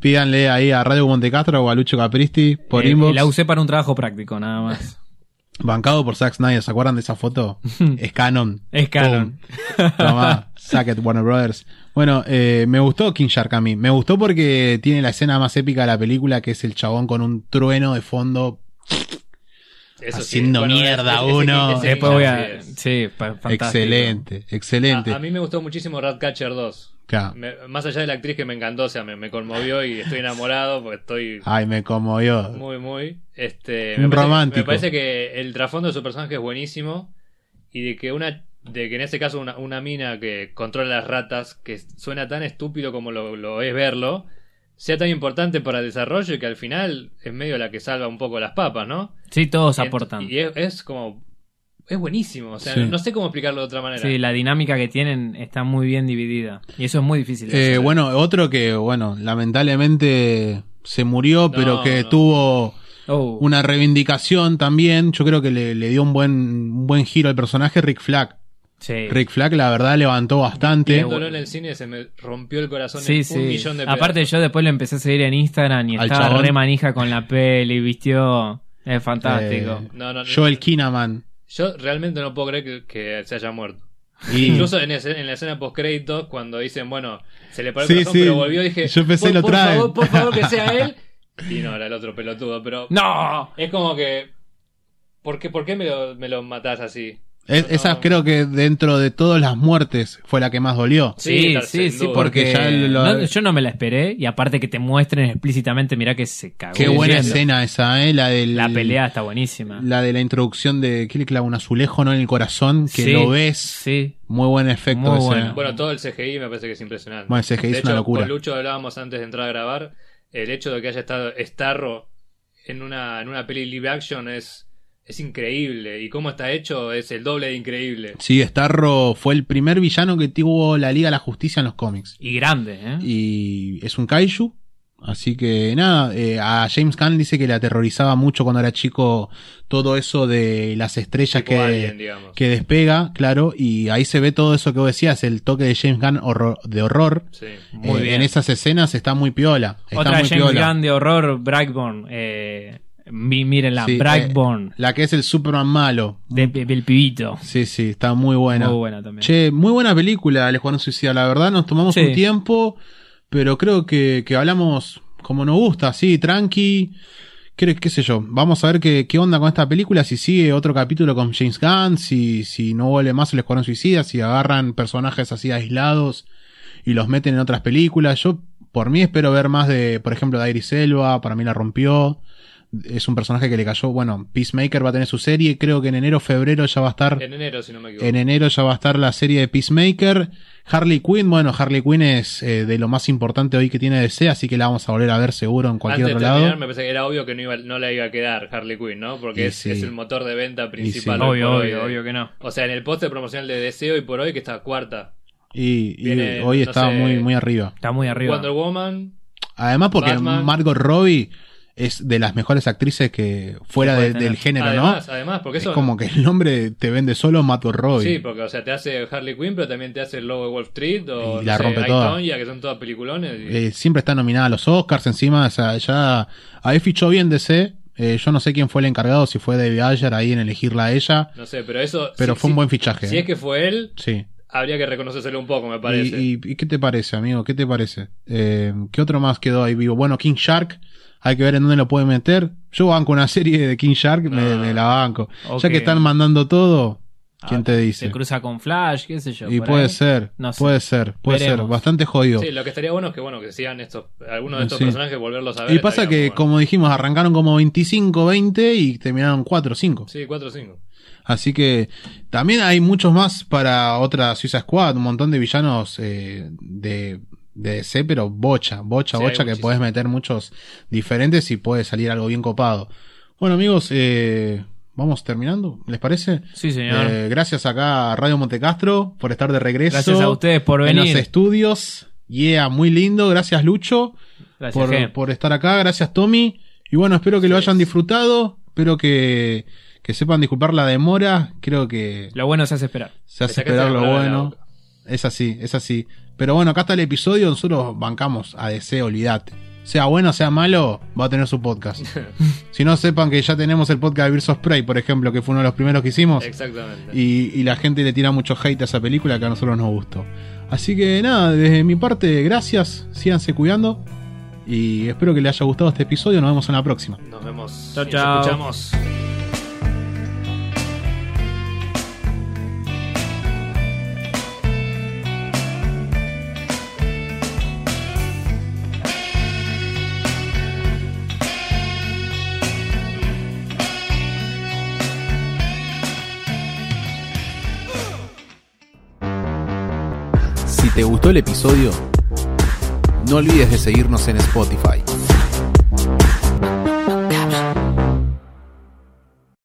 Pídanle ahí a Radio Montecastro o a Lucho Capristi por
Eh,
inbox.
La usé para un trabajo práctico, nada más.
Bancado por Zack Snyder, ¿se acuerdan de esa foto? [LAUGHS] es canon.
Es canon.
Tomá, [LAUGHS] sack it, Warner Brothers. Bueno, eh, me gustó King Shark a mí. Me gustó porque tiene la escena más épica de la película, que es el chabón con un trueno de fondo.
Eso sí.
haciendo mierda
ese- ese-
uno.
ese
Después voy a...
sí.
Sí, fantástico.
Excelente, excelente.
A, a mí me gustó muchísimo Ratcatcher 2.
Claro.
Me- más allá de la actriz que me encantó, o sea, me, me conmovió y estoy enamorado porque estoy
Ay, me conmovió.
muy, muy. Este,
Un
me parece-
romántico.
Me parece que el trasfondo de su personaje es buenísimo y de que una de que en este caso una, una mina que controla las ratas, que suena tan estúpido como lo, lo es verlo, sea tan importante para el desarrollo y que al final es medio la que salva un poco las papas, ¿no?
Sí, todos
Y
aportan.
Y es, es como. Es buenísimo. O sea,
Sí.
no sé cómo explicarlo de otra manera.
Sí, la dinámica que tienen está muy bien dividida. Y eso es muy difícil. de
Eh, bueno, otro que, bueno, lamentablemente se murió, pero que
no.
tuvo
Oh,
una reivindicación también. Yo creo que le, le dio un buen, un buen giro al personaje, Rick Flag.
sí.
Rick Flag, la verdad, levantó bastante.
Viéndolo en el cine se me rompió el corazón
Sí,
en
sí.
un millón de
Aparte yo después lo empecé a seguir en Instagram y
Al
estaba
chabón.
re manija con la peli, vistió... Es fantástico.
Eh,
No, no, no.
Joel Kinnaman.
Yo realmente no puedo creer que, que se haya muerto. [LAUGHS]
Y
Incluso en, ese- en la escena post créditos cuando dicen, bueno, se le paró el
Sí,
corazón,
sí.
pero volvió, dije,
Yo pensé,
por,
lo
por
traen.
favor, por favor que sea [LAUGHS] él. Y no, era el otro pelotudo, pero
¡No!
es como que, ¿por qué, por qué me, lo, me lo matás así?
Es-
No,
esa
no.
creo que dentro de todas las muertes fue la que más dolió.
Sí,
Sí,
sí, porque
Porque ya lo-
no, yo no me la esperé y aparte que te muestren explícitamente, mirá que se cagó.
Qué buena
viendo.
escena esa, ¿eh? La del,
La pelea está buenísima.
La de la introducción de, ¿qué le clava? Un azulejo, ¿no? En el corazón, que
Sí,
lo ves.
Sí.
Muy buen efecto
Muy bueno.
Bueno, todo el CGI me parece que es impresionante.
Bueno, el CGI
de
es una
hecho,
locura.
Con Lucho hablábamos antes de entrar a grabar. El hecho de que haya estado Starro en una, en una peli live action es, es increíble. Y cómo está hecho es el doble de increíble.
Sí, Starro fue el primer villano que tuvo la Liga de la Justicia en los cómics.
Y grande, ¿eh?
Y es un kaiju. Así que nada, eh, a James Gunn dice que le aterrorizaba mucho cuando era chico todo eso de las estrellas que,
Alien, digamos.
que despega, claro, y ahí se ve todo eso que vos decías, el toque de James Gunn horror- de horror.
Sí.
Muy
Eh,
bien.
En esas escenas está muy piola. Está
Otra
muy
James
piola.
Gunn de horror, Brightburn. Eh, mírenla,
Sí,
Brightburn.
eh, la que es el Superman malo.
de- de- del pibito.
Sí, sí, está muy buena.
Muy buena también.
Che, muy buena película, El Escuadrón Suicida. La verdad, nos tomamos
Sí.
un tiempo, pero creo que, que hablamos como nos gusta, así, tranqui. ¿Qué, qué sé yo? Vamos a ver qué, qué onda con esta película, si sigue otro capítulo con James Gunn, si, si no vuelve más El Escuadrón Suicida, si agarran personajes así aislados y los meten en otras películas. Yo, por mí, espero ver más de, por ejemplo, de Iris Elba, para mí la rompió. Es un personaje que le cayó, bueno, Peacemaker va a tener su serie, creo que en enero, febrero ya va a estar
En enero, si no me equivoco.
en enero ya va a estar la serie de Peacemaker. Harley Quinn, bueno, Harley Quinn es eh, de lo más importante hoy que tiene DC, así que la vamos a volver a ver seguro en cualquier
Antes
otro
de terminar,
lado.
me parece que era obvio que no, iba, no le iba a quedar Harley Quinn, ¿no? Porque
Y
es,
sí.
es el motor de venta principal.
sí.
hoy
Obvio, obvio, obvio que no.
O sea, en el póster promocional de DC hoy por hoy, que está cuarta.
Y, y
Viene,
hoy
no
está
sé,
muy, muy arriba.
Está muy arriba.
Wonder Woman.
Además porque
Batman.
Margot Robbie es de las mejores actrices que fuera de- del género,
además,
¿no?
además, porque
Es
eso.
como que el nombre te vende solo Margot Robbie.
Sí, porque, o sea, te hace Harley Quinn, pero también te hace el logo de Wall Street o
Y
no
la
sé,
rompe toda.
Tonya, que son todas peliculones. y-
Eh, siempre está nominada a los Oscars encima, o sea, ya ahí fichó bien DC. Eh, yo no sé quién fue el encargado, si fue David Ayer ahí en elegirla a ella,
no sé, pero eso.
pero
si-
fue un buen fichaje.
Si es que fue él,
Sí.
habría que reconocérselo un poco, me parece.
¿Y, y, y qué te parece, amigo? ¿Qué te parece? Eh, ¿Qué otro más quedó ahí vivo? Bueno, King Shark, hay que ver en dónde lo pueden meter. Yo banco una serie de King Shark, me, me la banco.
Ok.
Ya que están mandando todo, ¿quién
Ah,
te dice?
Se cruza con Flash, qué sé yo.
Y puede
ahí.
ser,
No sé.
puede ser, puede
Veremos.
ser, bastante jodido.
Sí, lo que estaría bueno es que, bueno, que sigan estos, algunos de estos
Sí.
personajes, volverlos a ver.
y pasa que,
bueno.
como dijimos, arrancaron como 25, 20 y terminaron 4 o 5.
Sí, 4 o 5.
Así que también hay muchos más para otra Suiza Squad, un montón de villanos eh, de, de DC, pero bocha, bocha,
Sí,
bocha, que puedes meter muchos diferentes y puede salir algo bien copado. Bueno amigos, eh, vamos terminando, ¿les parece?
Sí, señor.
Eh, gracias acá a Radio Montecastro por estar de regreso.
Gracias a ustedes por
En
venir.
los estudios. Yeah, muy lindo. Gracias, Lucho,
Gracias,
por, por estar acá. Gracias, Tommy. Y bueno, espero que lo hayan disfrutado. Espero que, que sepan disculpar la demora. Creo que
Lo bueno se hace esperar.
se hace esperar
la
lo bueno. Es así, es así. Pero bueno, acá está el episodio. Nosotros bancamos a DC, olvídate. Sea bueno, sea malo, va a tener su podcast. [LAUGHS] si no, sepan que ya tenemos el podcast de Birds of Prey, por ejemplo, que fue uno de los primeros que hicimos.
Exactamente.
Y, y la gente le tira mucho hate a esa película que a nosotros nos gustó. Así que nada, desde mi parte, gracias. Síganse cuidando. Y espero que les haya gustado este episodio. Nos vemos en la próxima.
Nos vemos.
Chao,
y nos
chao.
escuchamos.
Te gustó el episodio, no olvides de seguirnos en Spotify,